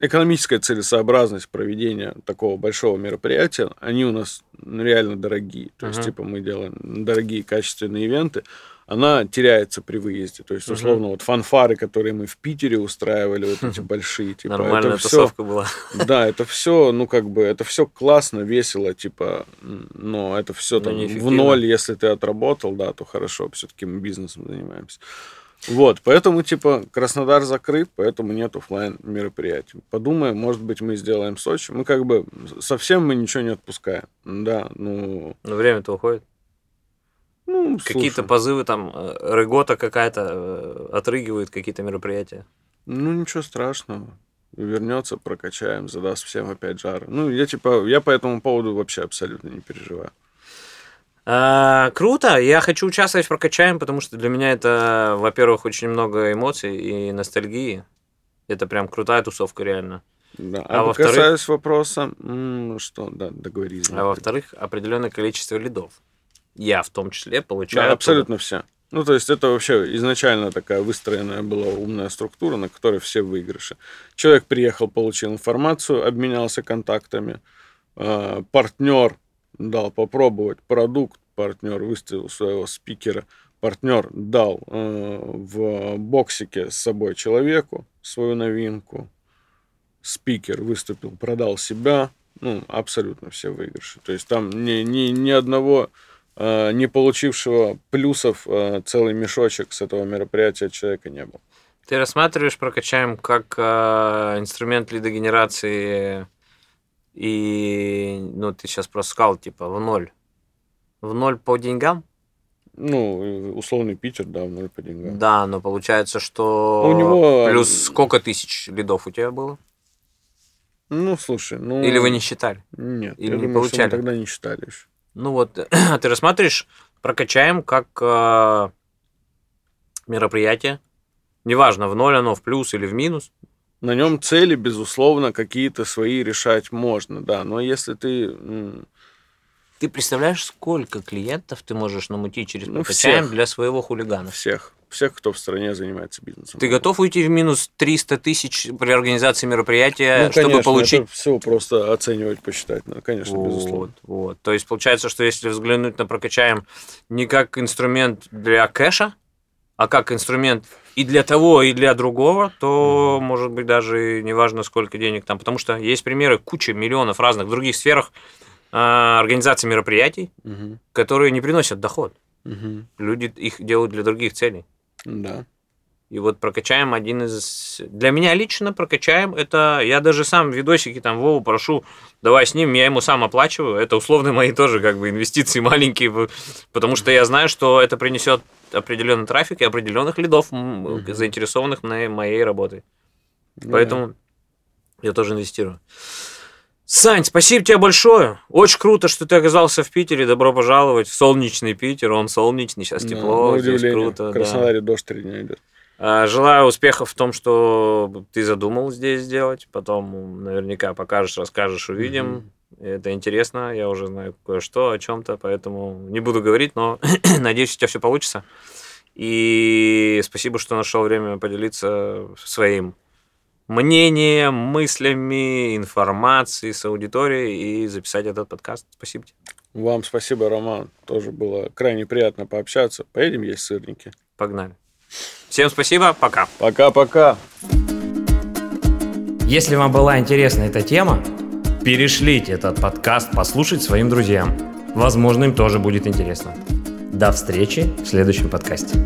Speaker 2: экономическая целесообразность проведения такого большого мероприятия, они у нас реально дорогие, то есть,
Speaker 1: Мгм.
Speaker 2: типа, мы делаем дорогие качественные ивенты, она теряется при выезде, то есть, условно, вот фанфары, которые мы в Питере устраивали, вот эти <laughs> большие, типа,
Speaker 1: Нормальная
Speaker 2: это
Speaker 1: тусовка была. <laughs>
Speaker 2: да, это все, ну как бы, это все классно, весело, типа, но это все
Speaker 1: Но
Speaker 2: там в ноль, если ты отработал, да, то хорошо, все-таки мы бизнесом занимаемся. Вот, поэтому, типа, Краснодар закрыт, поэтому нет оффлайн мероприятий. Подумаем, может быть, мы сделаем Сочи. Мы как бы совсем мы ничего не отпускаем. Да, ну,
Speaker 1: Но время-то уходит.
Speaker 2: ну
Speaker 1: Какие-то позывы там, э, рыгота какая-то э, отрыгивает какие-то мероприятия.
Speaker 2: Ну, ничего страшного. Вернется, прокачаем, задаст всем опять жар. Ну, я типа, я по этому поводу вообще абсолютно не переживаю.
Speaker 1: А, круто, я хочу участвовать в прокачаем, потому что для меня это, во-первых, очень много эмоций и ностальгии. Это прям крутая тусовка, реально.
Speaker 2: Да.
Speaker 1: А
Speaker 2: А,
Speaker 1: во-вторых-
Speaker 2: касаясь вопроса, что, да, договорились.
Speaker 1: А во-вторых, определенное количество лидов. Я в том числе получаю.
Speaker 2: Да,
Speaker 1: оттуда.
Speaker 2: абсолютно все. Ну, то есть это вообще изначально такая выстроенная была умная структура, на которой все выигрыши. Человек приехал, получил информацию, обменялся контактами, партнер дал попробовать продукт, партнер выставил своего спикера, партнер дал э, в боксике с собой человеку свою новинку, спикер выступил, продал себя, ну, абсолютно все выигрыши. То есть там ни, ни, ни одного э, не получившего плюсов э, целый мешочек с этого мероприятия человека не было.
Speaker 1: Ты рассматриваешь прокачаем как э, инструмент лидогенерации и, ну, ты сейчас просто сказал, типа, в ноль. В ноль по деньгам?
Speaker 2: Ну, и условный Питер, да, в ноль по деньгам.
Speaker 1: Да, но получается, что
Speaker 2: У него-
Speaker 1: плюс сколько тысяч лидов у тебя было?
Speaker 2: Ну, слушай, ну...
Speaker 1: Или вы не считали?
Speaker 2: Нет,
Speaker 1: или
Speaker 2: я
Speaker 1: не
Speaker 2: думаю, что мы
Speaker 1: получали?
Speaker 2: тогда не считали еще.
Speaker 1: Ну вот, <clears throat> ты рассматриваешь прокачаем как э, мероприятие. Неважно, в ноль оно, в плюс или в минус.
Speaker 2: На нем цели, безусловно, какие-то свои решать можно, да. Но если ты...
Speaker 1: Ты представляешь, сколько клиентов ты можешь намутить через
Speaker 2: Ну, всех.
Speaker 1: для своего хулигана?
Speaker 2: всех, всех, кто в стране занимается бизнесом.
Speaker 1: Ты готов уйти в минус 300 тысяч при организации мероприятия,
Speaker 2: Ну,
Speaker 1: чтобы
Speaker 2: конечно,
Speaker 1: получить...
Speaker 2: это все просто оценивать, посчитать. Ну, конечно,
Speaker 1: Вот,
Speaker 2: безусловно.
Speaker 1: вот. То есть получается, что если взглянуть на прокачаем не как инструмент для кэша, а как инструмент и для того, и для другого, то, может быть, даже неважно, сколько денег там. Потому что есть примеры куча миллионов разных в других сферах а, организации мероприятий,
Speaker 2: Мгм,
Speaker 1: которые не приносят доход.
Speaker 2: мгм.
Speaker 1: Люди их делают для других целей.
Speaker 2: Да.
Speaker 1: И вот прокачаем один из... Для меня лично прокачаем это... Я даже сам видосики там Вову прошу, давай с ним, я ему сам оплачиваю. Это условно мои тоже как бы инвестиции <laughs> маленькие, потому что я знаю, что это принесет определенный трафик и определенных лидов,
Speaker 2: Мгм.
Speaker 1: заинтересованных на моей работой.
Speaker 2: Ну
Speaker 1: Поэтому я тоже инвестирую. Сань, спасибо тебе большое. Очень круто, что ты оказался в Питере. Добро пожаловать в солнечный Питер. Он солнечный, сейчас
Speaker 2: да.
Speaker 1: тепло,
Speaker 2: На
Speaker 1: здесь круто.
Speaker 2: В
Speaker 1: да.
Speaker 2: Краснодаре дождь три дня идет.
Speaker 1: А, Желаю успехов в том, что ты задумал здесь сделать. Потом наверняка покажешь, расскажешь, увидим. Это интересно. Я уже знаю кое-что о чем-то, поэтому не буду говорить, но <clears throat> надеюсь, у тебя все получится. И спасибо, что нашел время поделиться своим мнением, мыслями, информацией с аудиторией и записать этот подкаст. Спасибо тебе.
Speaker 2: Вам спасибо, Роман. Тоже было крайне приятно пообщаться. Поедем есть сырники.
Speaker 1: Погнали. Всем спасибо, пока.
Speaker 2: Пока-пока.
Speaker 3: Если вам была интересна эта тема, перешлите этот подкаст послушать своим друзьям. Возможно, им тоже будет интересно. До встречи в следующем подкасте.